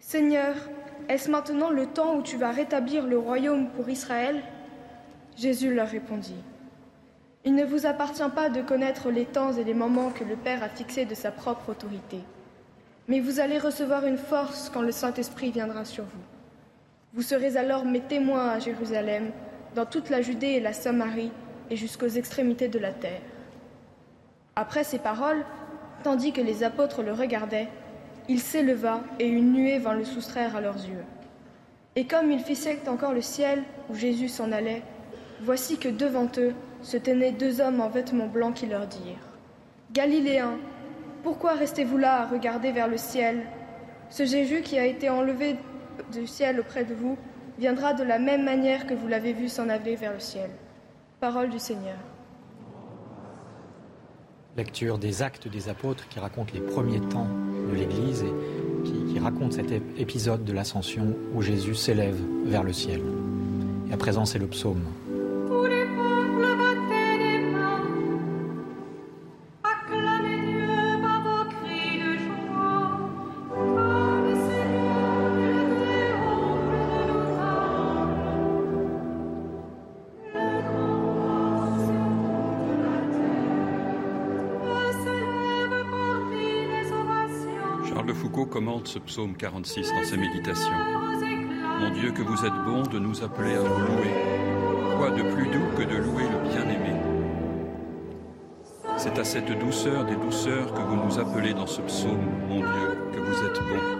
Seigneur, est-ce maintenant le temps où tu vas rétablir le royaume pour Israël? Jésus leur répondit Il ne vous appartient pas de connaître les temps et les moments que le Père a fixés de sa propre autorité. Mais vous allez recevoir une force quand le Saint-Esprit viendra sur vous. Vous serez alors mes témoins à Jérusalem, dans toute la Judée et la Samarie, et jusqu'aux extrémités de la terre. Après ces paroles, tandis que les apôtres le regardaient, il s'éleva et une nuée vint le soustraire à leurs yeux. Et comme il fixait encore le ciel où Jésus s'en allait, voici que devant eux se tenaient deux hommes en vêtements blancs qui leur dirent Galiléens, pourquoi restez-vous là à regarder vers le ciel? Ce Jésus qui a été enlevé du ciel auprès de vous viendra de la même manière que vous l'avez vu s'en aller vers le ciel. Parole du Seigneur. Lecture des actes des apôtres qui racontent les premiers temps de l'Église et qui, qui raconte cet épisode de l'ascension où Jésus s'élève vers le ciel. Et à présent, c'est le psaume ce psaume 46 dans ses méditations. Mon Dieu, que vous êtes bon de nous appeler à vous louer. Quoi de plus doux que de louer le bien-aimé? C'est à cette douceur des douceurs que vous nous appelez dans ce psaume, mon Dieu, que vous êtes bon.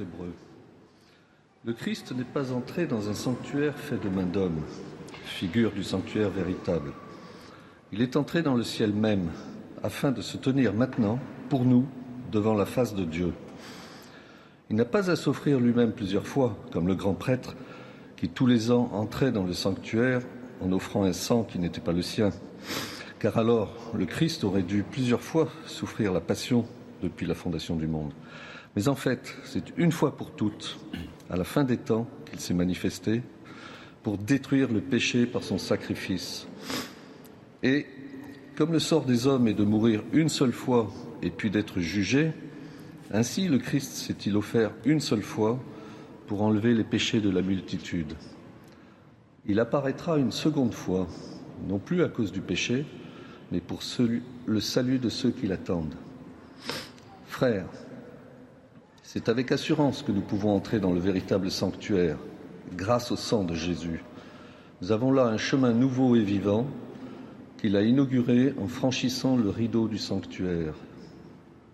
Hébreux. Le Christ n'est pas entré dans un sanctuaire fait de main d'homme, figure du sanctuaire véritable. Il est entré dans le ciel même, afin de se tenir maintenant, pour nous, devant la face de Dieu. Il n'a pas à s'offrir lui-même plusieurs fois, comme le grand prêtre, qui tous les ans entrait dans le sanctuaire en offrant un sang qui n'était pas le sien. Car alors, le Christ aurait dû plusieurs fois souffrir la passion depuis la fondation du monde. Mais en fait, c'est une fois pour toutes, à la fin des temps, qu'il s'est manifesté pour détruire le péché par son sacrifice. Et comme le sort des hommes est de mourir une seule fois et puis d'être jugé, ainsi le Christ s'est-il offert une seule fois pour enlever les péchés de la multitude. Il apparaîtra une seconde fois, non plus à cause du péché, mais pour le salut de ceux qui l'attendent. Frères, c'est avec assurance que nous pouvons entrer dans le véritable sanctuaire, grâce au sang de Jésus. Nous avons là un chemin nouveau et vivant qu'il a inauguré en franchissant le rideau du sanctuaire.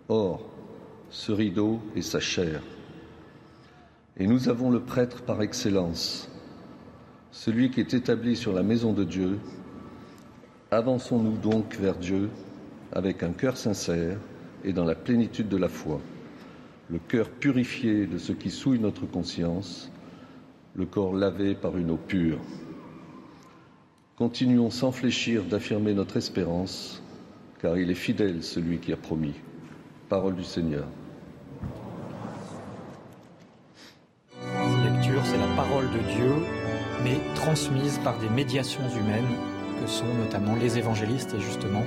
Or, ce rideau est sa chair. Et nous avons le prêtre par excellence, celui qui est établi sur la maison de Dieu. Avançons-nous donc vers Dieu avec un cœur sincère et dans la plénitude de la foi, le cœur purifié de ce qui souille notre conscience, le corps lavé par une eau pure. Continuons sans fléchir d'affirmer notre espérance, car il est fidèle celui qui a promis. Parole du Seigneur. Cette lecture, c'est la parole de Dieu, mais transmise par des médiations humaines que sont notamment les évangélistes et justement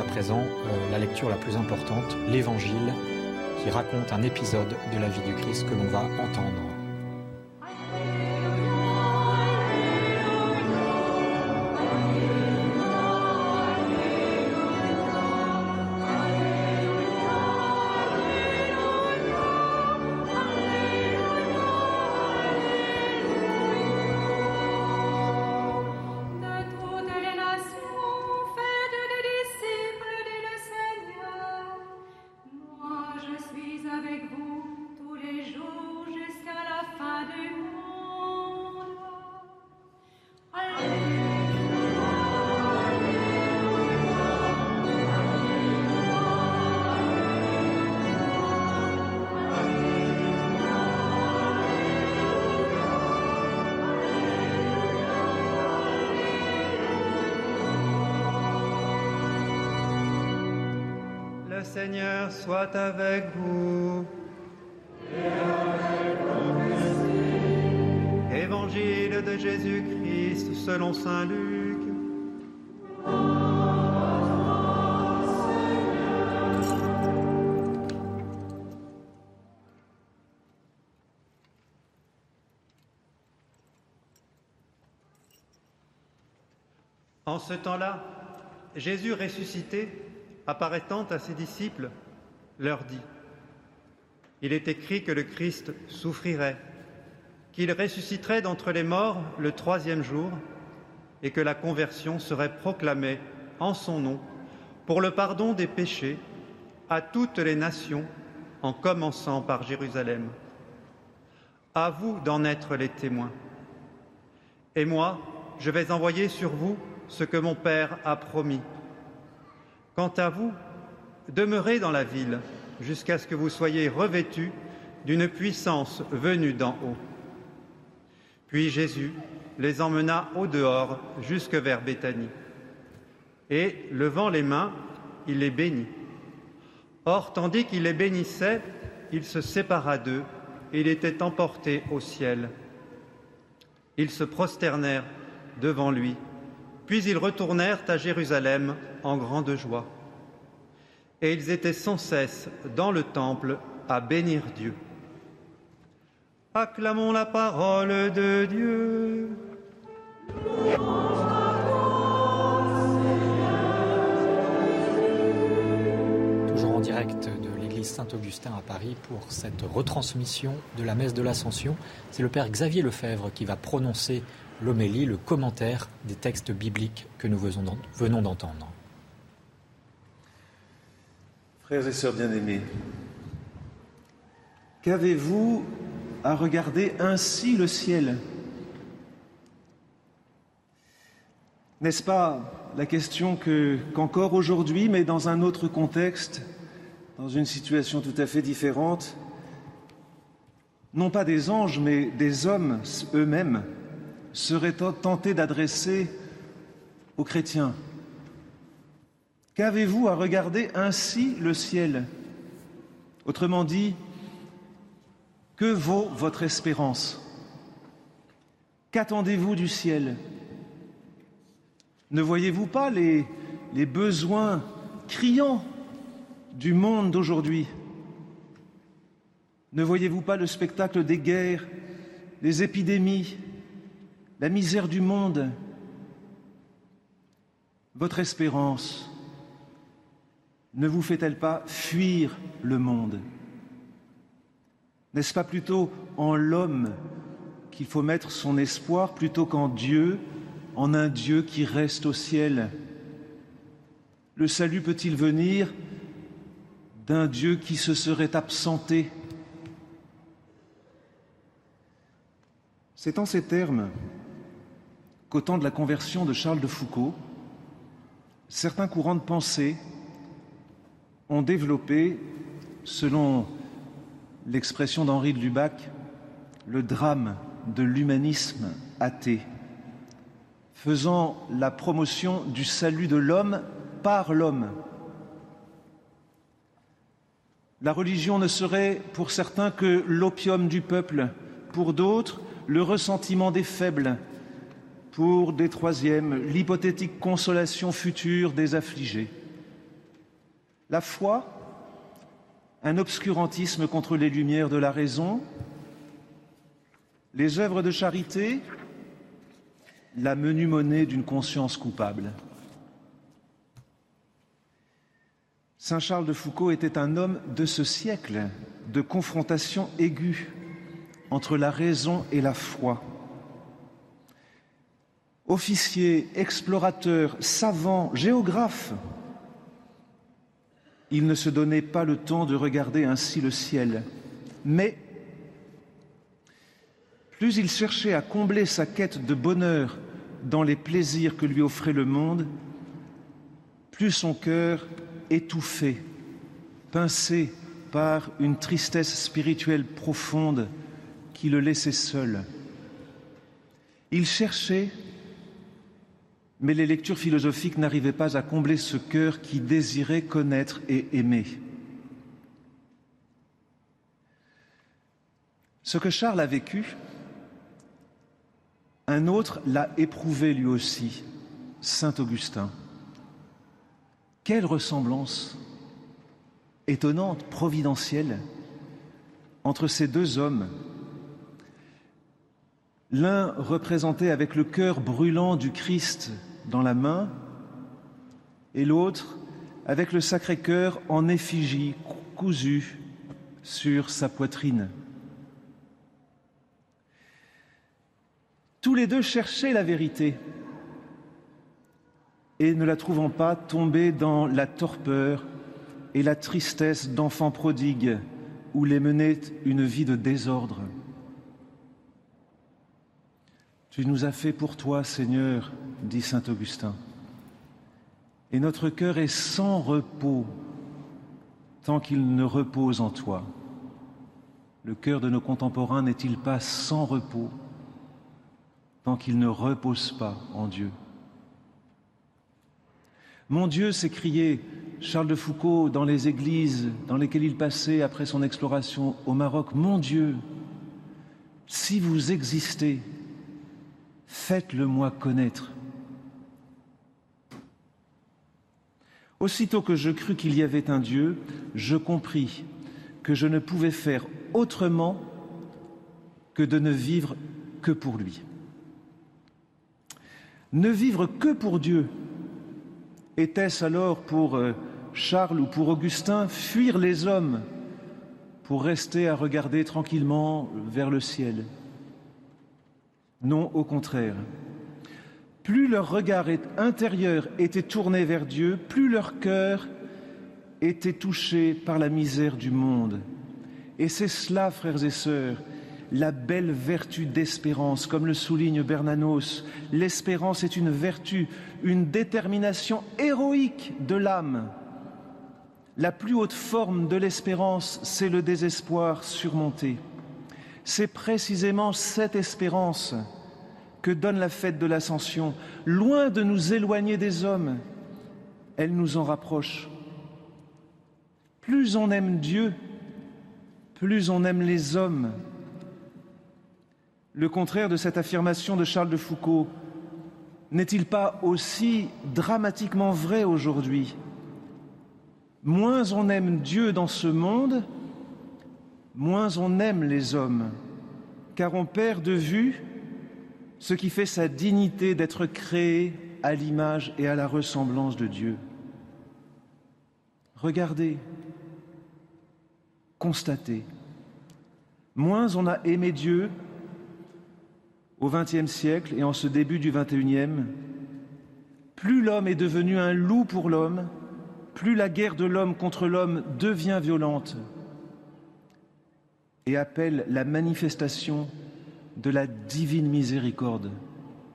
à présent euh, la lecture la plus importante, l'Évangile, qui raconte un épisode de la vie du Christ que l'on va entendre. Soit avec vous. Évangile de Jésus-Christ selon Saint Luc. En ce temps-là, Jésus ressuscité apparaissant à ses disciples, leur dit Il est écrit que le Christ souffrirait, qu'il ressusciterait d'entre les morts le troisième jour, et que la conversion serait proclamée en son nom pour le pardon des péchés à toutes les nations, en commençant par Jérusalem. À vous d'en être les témoins. Et moi, je vais envoyer sur vous ce que mon Père a promis. Quant à vous, demeurez dans la ville jusqu'à ce que vous soyez revêtus d'une puissance venue d'en haut. Puis Jésus les emmena au dehors jusque vers Béthanie. Et, levant les mains, il les bénit. Or, tandis qu'il les bénissait, il se sépara d'eux et il était emporté au ciel. Ils se prosternèrent devant lui puis ils retournèrent à Jérusalem en grande joie. Et ils étaient sans cesse dans le temple à bénir Dieu. Acclamons la parole de Dieu. Toujours en direct de l'église Saint-Augustin à Paris pour cette retransmission de la messe de l'Ascension. C'est le Père Xavier Lefebvre qui va prononcer l'homélie, le commentaire des textes bibliques que nous venons d'entendre. Frères et sœurs bien-aimés, Qu'avez-vous à regarder ainsi le ciel? N'est-ce pas la question que, qu'encore aujourd'hui, mais dans un autre contexte, dans une situation tout à fait différente, non pas des anges, mais des hommes eux-mêmes seraient tentés d'adresser aux chrétiens? Qu'avez-vous à regarder ainsi le ciel? Autrement dit, que vaut votre espérance? Qu'attendez-vous du ciel? Ne voyez-vous pas les, besoins criants du monde d'aujourd'hui? Ne voyez-vous pas le spectacle des guerres, des épidémies, la misère du monde? Votre espérance ne vous fait-elle pas fuir le monde? N'est-ce pas plutôt en l'homme qu'il faut mettre son espoir plutôt qu'en Dieu, en un Dieu qui reste au ciel? Le salut peut-il venir d'un Dieu qui se serait absenté? C'est en ces termes qu'au temps de la conversion de Charles de Foucault, certains courants de pensée ont développé, selon l'expression d'Henri de Lubac, le drame de l'humanisme athée, faisant la promotion du salut de l'homme par l'homme. La religion ne serait pour certains que l'opium du peuple, pour d'autres le ressentiment des faibles, pour des troisièmes l'hypothétique consolation future des affligés. La foi, un obscurantisme contre les lumières de la raison, les œuvres de charité, la menue monnaie d'une conscience coupable. Saint Charles de Foucault était un homme de ce siècle de confrontation aiguë entre la raison et la foi. Officier, explorateur, savant, géographe, il ne se donnait pas le temps de regarder ainsi le ciel, mais plus il cherchait à combler sa quête de bonheur dans les plaisirs que lui offrait le monde, plus son cœur étouffé, pincé par une tristesse spirituelle profonde qui le laissait seul. Il cherchait mais les lectures philosophiques n'arrivaient pas à combler ce cœur qui désirait connaître et aimer. Ce que Charles a vécu, un autre l'a éprouvé lui aussi, Saint Augustin. Quelle ressemblance étonnante, providentielle, entre ces deux hommes L'un représenté avec le cœur brûlant du Christ dans la main et l'autre avec le Sacré-Cœur en effigie cousu sur sa poitrine. Tous les deux cherchaient la vérité et ne la trouvant pas, tombaient dans la torpeur et la tristesse d'enfants prodigues où les menait une vie de désordre. Tu nous as fait pour toi, Seigneur, dit Saint Augustin. Et notre cœur est sans repos tant qu'il ne repose en toi. Le cœur de nos contemporains n'est-il pas sans repos tant qu'il ne repose pas en Dieu? Mon Dieu, s'écriait Charles de Foucault dans les églises dans lesquelles il passait après son exploration au Maroc, Mon Dieu, si vous existez, faites-le-moi connaître. Aussitôt que je crus qu'il y avait un Dieu, je compris que je ne pouvais faire autrement que de ne vivre que pour lui. Ne vivre que pour Dieu, était-ce alors pour euh, Charles ou pour Augustin fuir les hommes pour rester à regarder tranquillement vers le ciel? Non, au contraire. Plus leur regard intérieur était tourné vers Dieu, plus leur cœur était touché par la misère du monde Et c'est cela, frères et sœurs, la belle vertu d'espérance, comme le souligne Bernanos. L'espérance est une vertu, une détermination héroïque de l'âme. La plus haute forme de l'espérance, c'est le désespoir surmonté. C'est précisément cette espérance que donne la fête de l'Ascension. Loin de nous éloigner des hommes, elle nous en rapproche. Plus on aime Dieu, plus on aime les hommes. Le contraire de cette affirmation de Charles de Foucault n'est-il pas aussi dramatiquement vrai aujourd'hui? Moins on aime Dieu dans ce monde, moins on aime les hommes, car on perd de vue ce qui fait sa dignité d'être créé à l'image et à la ressemblance de Dieu. Regardez, constatez, moins on a aimé Dieu au XXe siècle et en ce début du XXIe, plus l'homme est devenu un loup pour l'homme, plus la guerre de l'homme contre l'homme devient violente et appelle la manifestation de la divine miséricorde,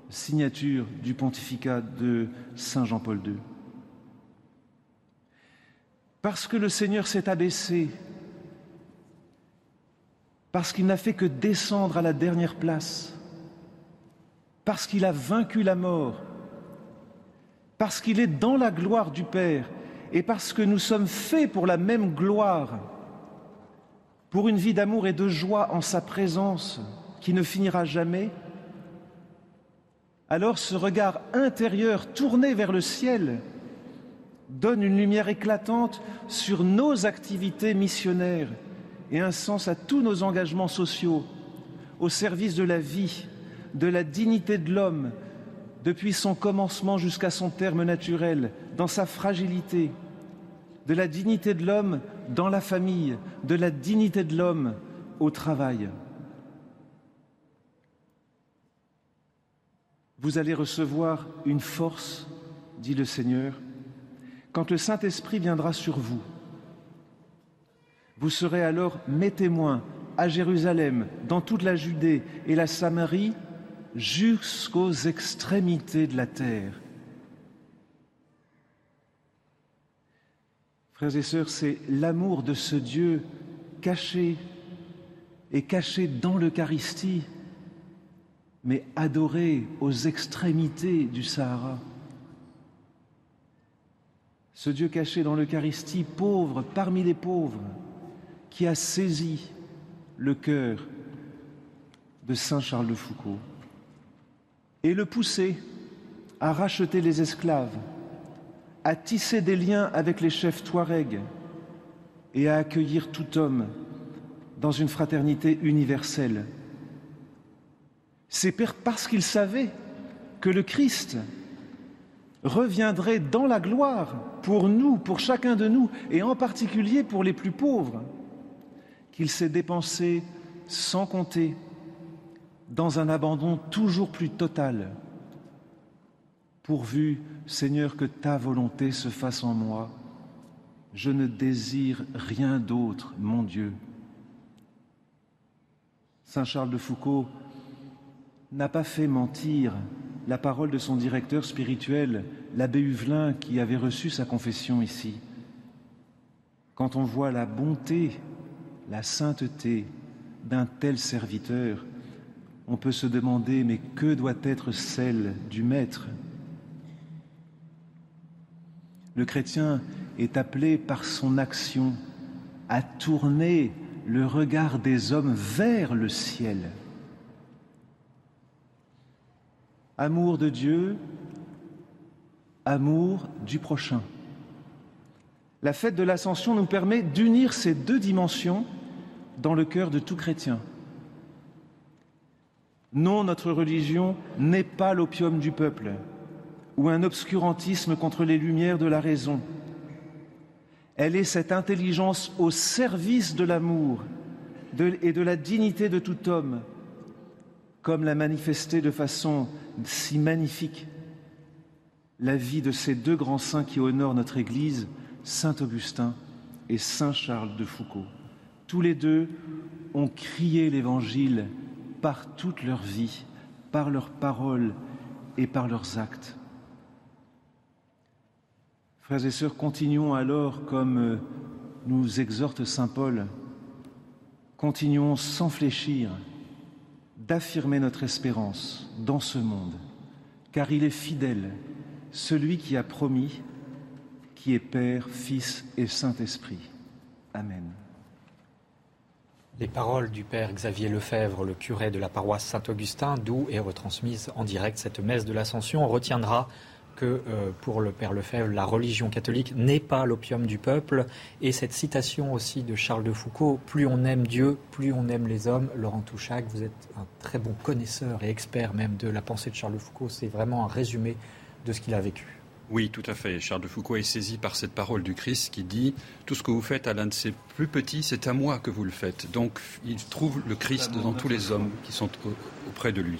signature du pontificat de Saint Jean-Paul II. Parce que le Seigneur s'est abaissé, parce qu'il n'a fait que descendre à la dernière place, parce qu'il a vaincu la mort, parce qu'il est dans la gloire du Père et parce que nous sommes faits pour la même gloire, pour une vie d'amour et de joie en sa présence, qui ne finira jamais, alors ce regard intérieur tourné vers le ciel donne une lumière éclatante sur nos activités missionnaires et un sens à tous nos engagements sociaux au service de la vie, de la dignité de l'homme, depuis son commencement jusqu'à son terme naturel, dans sa fragilité, de la dignité de l'homme dans la famille, de la dignité de l'homme au travail. Vous allez recevoir une force, dit le Seigneur, quand le Saint-Esprit viendra sur vous. Vous serez alors mes témoins à Jérusalem, dans toute la Judée et la Samarie, jusqu'aux extrémités de la terre. Frères et sœurs, c'est l'amour de ce Dieu caché et caché dans l'Eucharistie mais adoré aux extrémités du Sahara. Ce Dieu caché dans l'Eucharistie, pauvre parmi les pauvres, qui a saisi le cœur de Saint Charles de Foucault et le poussé à racheter les esclaves, à tisser des liens avec les chefs touaregs et à accueillir tout homme dans une fraternité universelle. C'est parce qu'il savait que le Christ reviendrait dans la gloire pour nous, pour chacun de nous, et en particulier pour les plus pauvres, qu'il s'est dépensé sans compter dans un abandon toujours plus total. Pourvu, Seigneur, que ta volonté se fasse en moi, je ne désire rien d'autre, mon Dieu. Saint Charles de Foucault n'a pas fait mentir la parole de son directeur spirituel, l'abbé Huvelin, qui avait reçu sa confession ici. Quand on voit la bonté, la sainteté d'un tel serviteur, on peut se demander, mais que doit être celle du Maître? Le chrétien est appelé par son action à tourner le regard des hommes vers le ciel. Amour de Dieu, amour du prochain. La fête de l'Ascension nous permet d'unir ces deux dimensions dans le cœur de tout chrétien. Non, notre religion n'est pas l'opium du peuple ou un obscurantisme contre les lumières de la raison. Elle est cette intelligence au service de l'amour et de la dignité de tout homme, comme l'a manifesté de façon si magnifique la vie de ces deux grands saints qui honorent notre Église, Saint Augustin et Saint Charles de Foucault. Tous les deux ont crié l'Évangile par toute leur vie, par leurs paroles et par leurs actes. Frères et sœurs, continuons alors comme euh, nous exhorte Saint Paul, continuons sans fléchir d'affirmer notre espérance dans ce monde, car il est fidèle, celui qui a promis, qui est Père, Fils et Saint-Esprit. Amen. Les paroles du Père Xavier Lefebvre, le curé de la paroisse Saint-Augustin, d'où est retransmise en direct cette messe de l'Ascension. On retiendra que euh, pour le Père Lefebvre, la religion catholique n'est pas l'opium du peuple. Et cette citation aussi de Charles de Foucault, plus on aime Dieu, plus on aime les hommes. Laurent Touchac, vous êtes un très bon connaisseur et expert même de la pensée de Charles de Foucault. C'est vraiment un résumé de ce qu'il a vécu. Oui, tout à fait. Charles de Foucault est saisi par cette parole du Christ qui dit Tout ce que vous faites à l'un de ses plus petits, c'est à moi que vous le faites. Donc il trouve le Christ dans tous les hommes qui sont auprès de lui.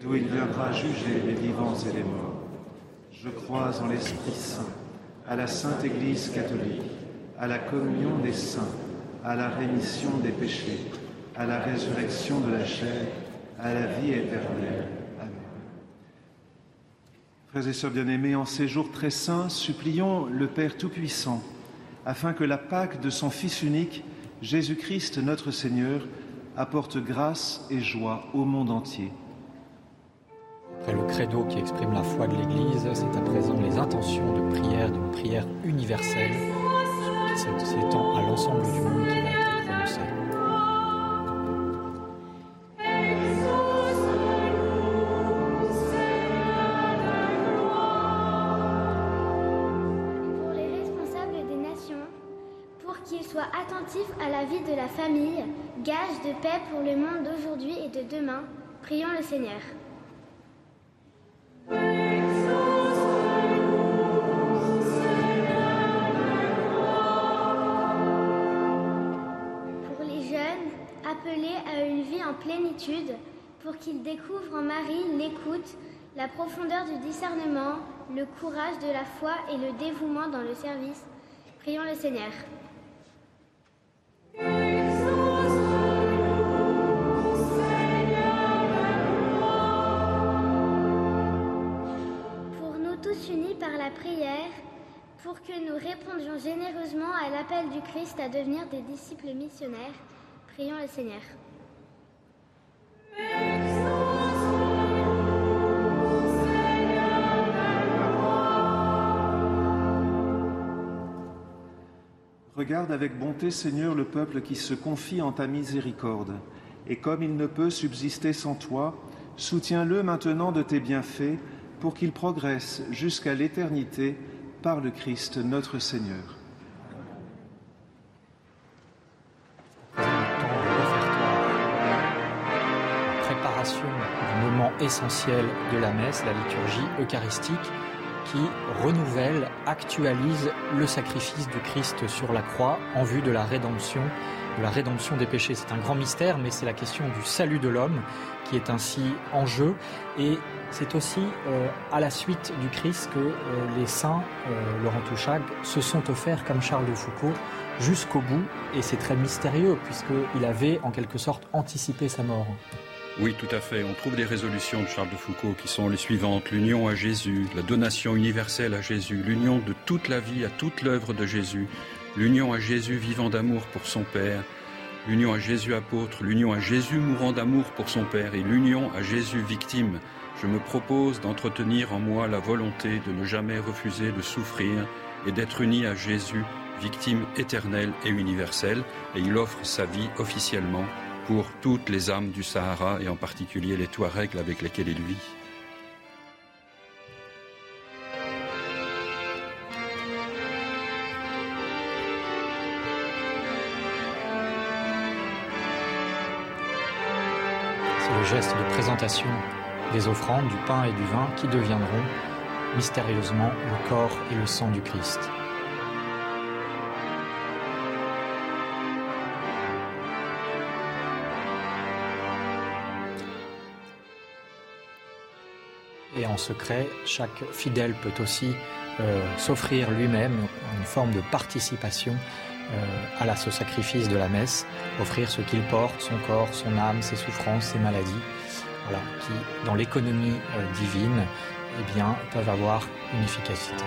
d'où il viendra juger les vivants et les morts. Je crois en l'Esprit Saint, à la Sainte Église catholique, à la communion des saints, à la rémission des péchés, à la résurrection de la chair, à la vie éternelle. Amen. Frères et sœurs bien-aimés, en ces jours très saints, supplions le Père Tout-Puissant, afin que la Pâque de son Fils unique, Jésus-Christ notre Seigneur, apporte grâce et joie au monde entier le credo qui exprime la foi de l'Église, c'est à présent les intentions de prière d'une prière universelle qui s'étend à l'ensemble du monde qui va être prononcée. Pour les responsables des nations, pour qu'ils soient attentifs à la vie de la famille, gage de paix pour le monde d'aujourd'hui et de demain, prions le Seigneur. Plénitude pour qu'il découvre en Marie l'écoute, la profondeur du discernement, le courage de la foi et le dévouement dans le service. Prions le Seigneur. Pour nous tous unis par la prière, pour que nous répondions généreusement à l'appel du Christ à devenir des disciples missionnaires, prions le Seigneur. Regarde avec bonté, Seigneur, le peuple qui se confie en ta miséricorde. Et comme il ne peut subsister sans toi, soutiens-le maintenant de tes bienfaits pour qu'il progresse jusqu'à l'éternité par le Christ notre Seigneur. Essentiel de la messe, la liturgie eucharistique qui renouvelle, actualise le sacrifice du Christ sur la croix en vue de la rédemption, de la rédemption des péchés. C'est un grand mystère, mais c'est la question du salut de l'homme qui est ainsi en jeu. Et c'est aussi euh, à la suite du Christ que euh, les saints, euh, Laurent Touchag, se sont offerts, comme Charles de Foucault, jusqu'au bout. Et c'est très mystérieux, puisqu'il avait en quelque sorte anticipé sa mort. Oui, tout à fait. On trouve des résolutions de Charles de Foucault qui sont les suivantes. L'union à Jésus, la donation universelle à Jésus, l'union de toute la vie à toute l'œuvre de Jésus, l'union à Jésus vivant d'amour pour son Père, l'union à Jésus apôtre, l'union à Jésus mourant d'amour pour son Père et l'union à Jésus victime. Je me propose d'entretenir en moi la volonté de ne jamais refuser de souffrir et d'être uni à Jésus, victime éternelle et universelle, et il offre sa vie officiellement pour toutes les âmes du Sahara et en particulier les Touaregs avec lesquels il vit. C'est le geste de présentation des offrandes, du pain et du vin qui deviendront mystérieusement le corps et le sang du Christ. Et en secret, chaque fidèle peut aussi euh, s'offrir lui-même une forme de participation euh, à la, ce sacrifice de la messe, offrir ce qu'il porte, son corps, son âme, ses souffrances, ses maladies, qui, dans l'économie euh, divine, eh bien, peuvent avoir une efficacité.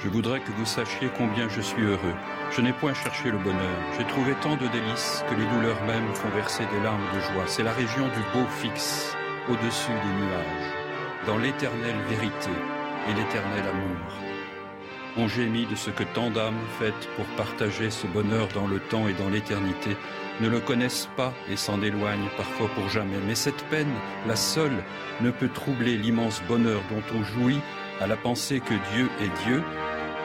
Je voudrais que vous sachiez combien je suis heureux. Je n'ai point cherché le bonheur. J'ai trouvé tant de délices que les douleurs mêmes font verser des larmes de joie. C'est la région du beau fixe, au-dessus des nuages, dans l'éternelle vérité et l'éternel amour. On gémit de ce que tant d'âmes faites pour partager ce bonheur dans le temps et dans l'éternité ne le connaissent pas et s'en éloignent parfois pour jamais. Mais cette peine, la seule, ne peut troubler l'immense bonheur dont on jouit à la pensée que Dieu est Dieu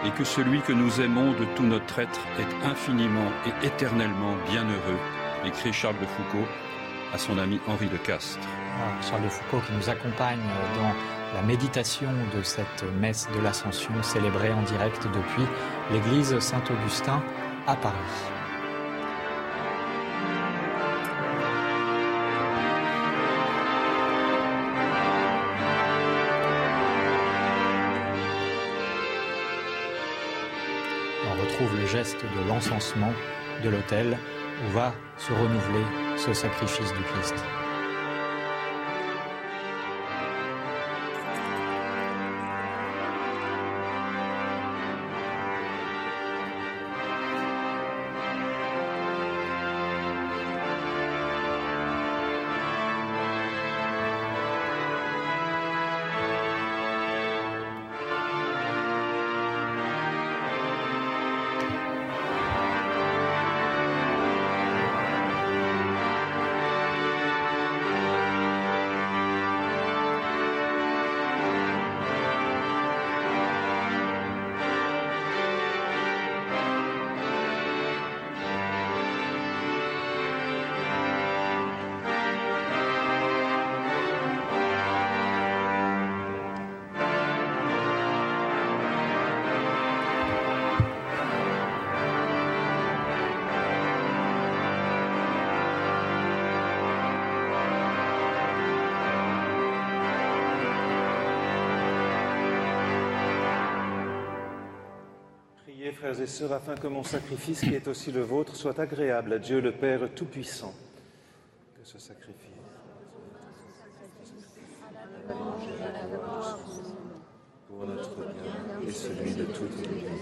et que celui que nous aimons de tout notre être est infiniment et éternellement bienheureux, écrit Charles de Foucault à son ami Henri de Castres. Charles de Foucault qui nous accompagne dans la méditation de cette messe de l'Ascension célébrée en direct depuis l'église Saint-Augustin à Paris. Retrouve le geste de l'encensement de l'autel où va se renouveler ce sacrifice du Christ. Frères et sœurs, afin que mon sacrifice, qui est aussi le vôtre, soit agréable à Dieu le Père Tout-Puissant. Que ce sacrifice pour notre bien et celui de toute l'Église.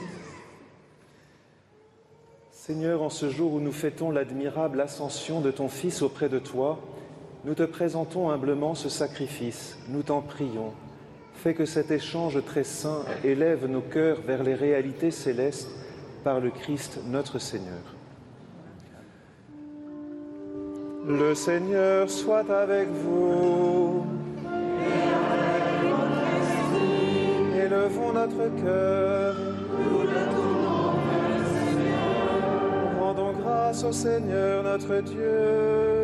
Seigneur, en ce jour où nous fêtons l'admirable ascension de ton Fils auprès de toi, nous te présentons humblement ce sacrifice. Nous t'en prions. Fais que cet échange très saint élève nos cœurs vers les réalités célestes par le Christ notre Seigneur. Le Seigneur soit avec vous. Élevons notre cœur. Rendons grâce au Seigneur notre Dieu.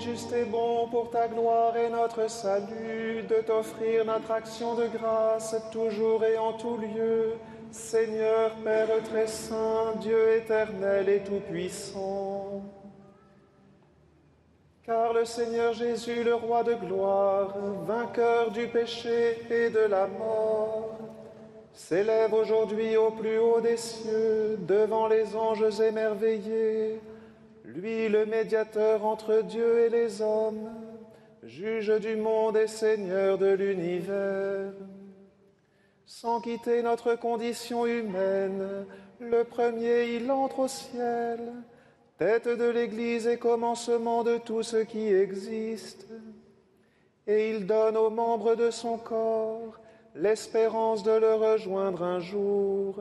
Juste et bon pour ta gloire et notre salut de t'offrir notre action de grâce toujours et en tout lieu. Seigneur Père très saint, Dieu éternel et tout-puissant. Car le Seigneur Jésus, le roi de gloire, vainqueur du péché et de la mort, s'élève aujourd'hui au plus haut des cieux devant les anges émerveillés, lui le médiateur entre Dieu et les hommes, juge du monde et Seigneur de l'univers. Sans quitter notre condition humaine, le premier il entre au ciel, tête de l'Église et commencement de tout ce qui existe. Et il donne aux membres de son corps l'espérance de le rejoindre un jour.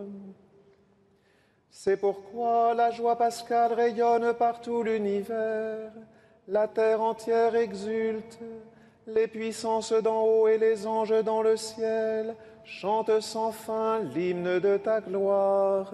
C'est pourquoi la joie pascale rayonne par tout l'univers, la terre entière exulte, Les puissances d'en haut et les anges dans le ciel chantent sans fin l'hymne de ta gloire.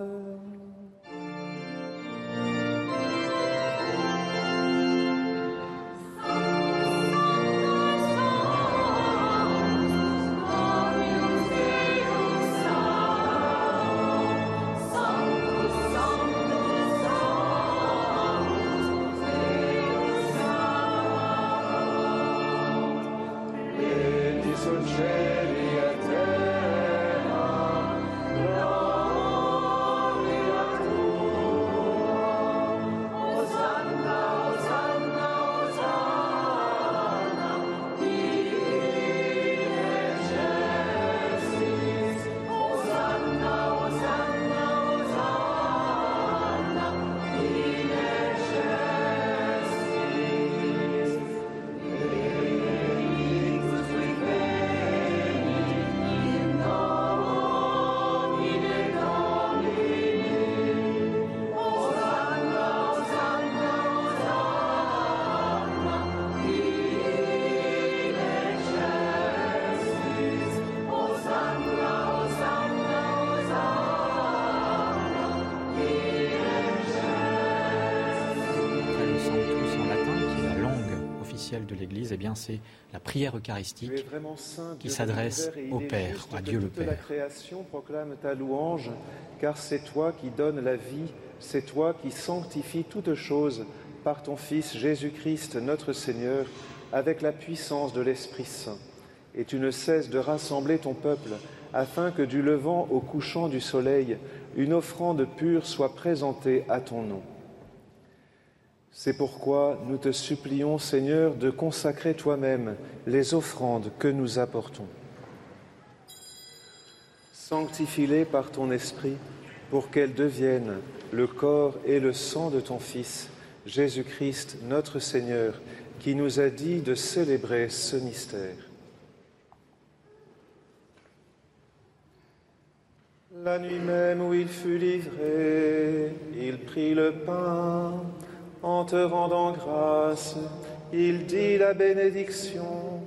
C'est la prière eucharistique qui s'adresse au Père, à Dieu le Père. La création proclame ta louange, car c'est toi qui donnes la vie, c'est toi qui sanctifies toutes choses par ton Fils Jésus-Christ, notre Seigneur, avec la puissance de l'Esprit Saint. Et tu ne cesses de rassembler ton peuple, afin que du levant au couchant du soleil, une offrande pure soit présentée à ton nom. C'est pourquoi nous te supplions, Seigneur, de consacrer toi-même les offrandes que nous apportons. Sanctifie-les par ton Esprit pour qu'elles deviennent le corps et le sang de ton Fils, Jésus-Christ, notre Seigneur, qui nous a dit de célébrer ce mystère. La nuit même où il fut livré, il prit le pain en te rendant grâce, il dit la bénédiction,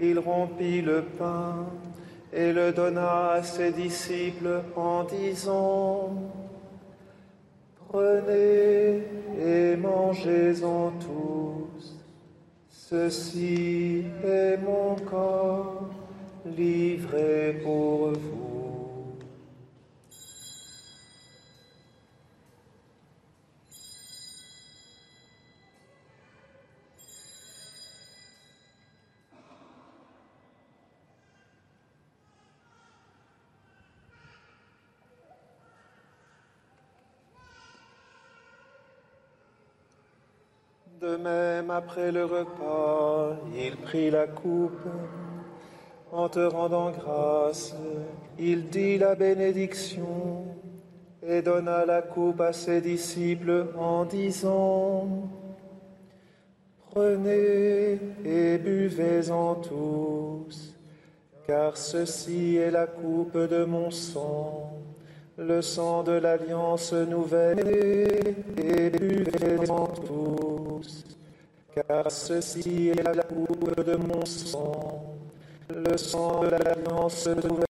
il rompit le pain et le donna à ses disciples en disant, Prenez et mangez-en tous, ceci est mon corps livré pour vous. De même, après le repas, il prit la coupe. En te rendant grâce, il dit la bénédiction et donna la coupe à ses disciples en disant, Prenez et buvez-en tous, car ceci est la coupe de mon sang le sang de l'alliance nouvelle, et buvez-en tous, car ceci est la coupe de mon sang, le sang de l'alliance nouvelle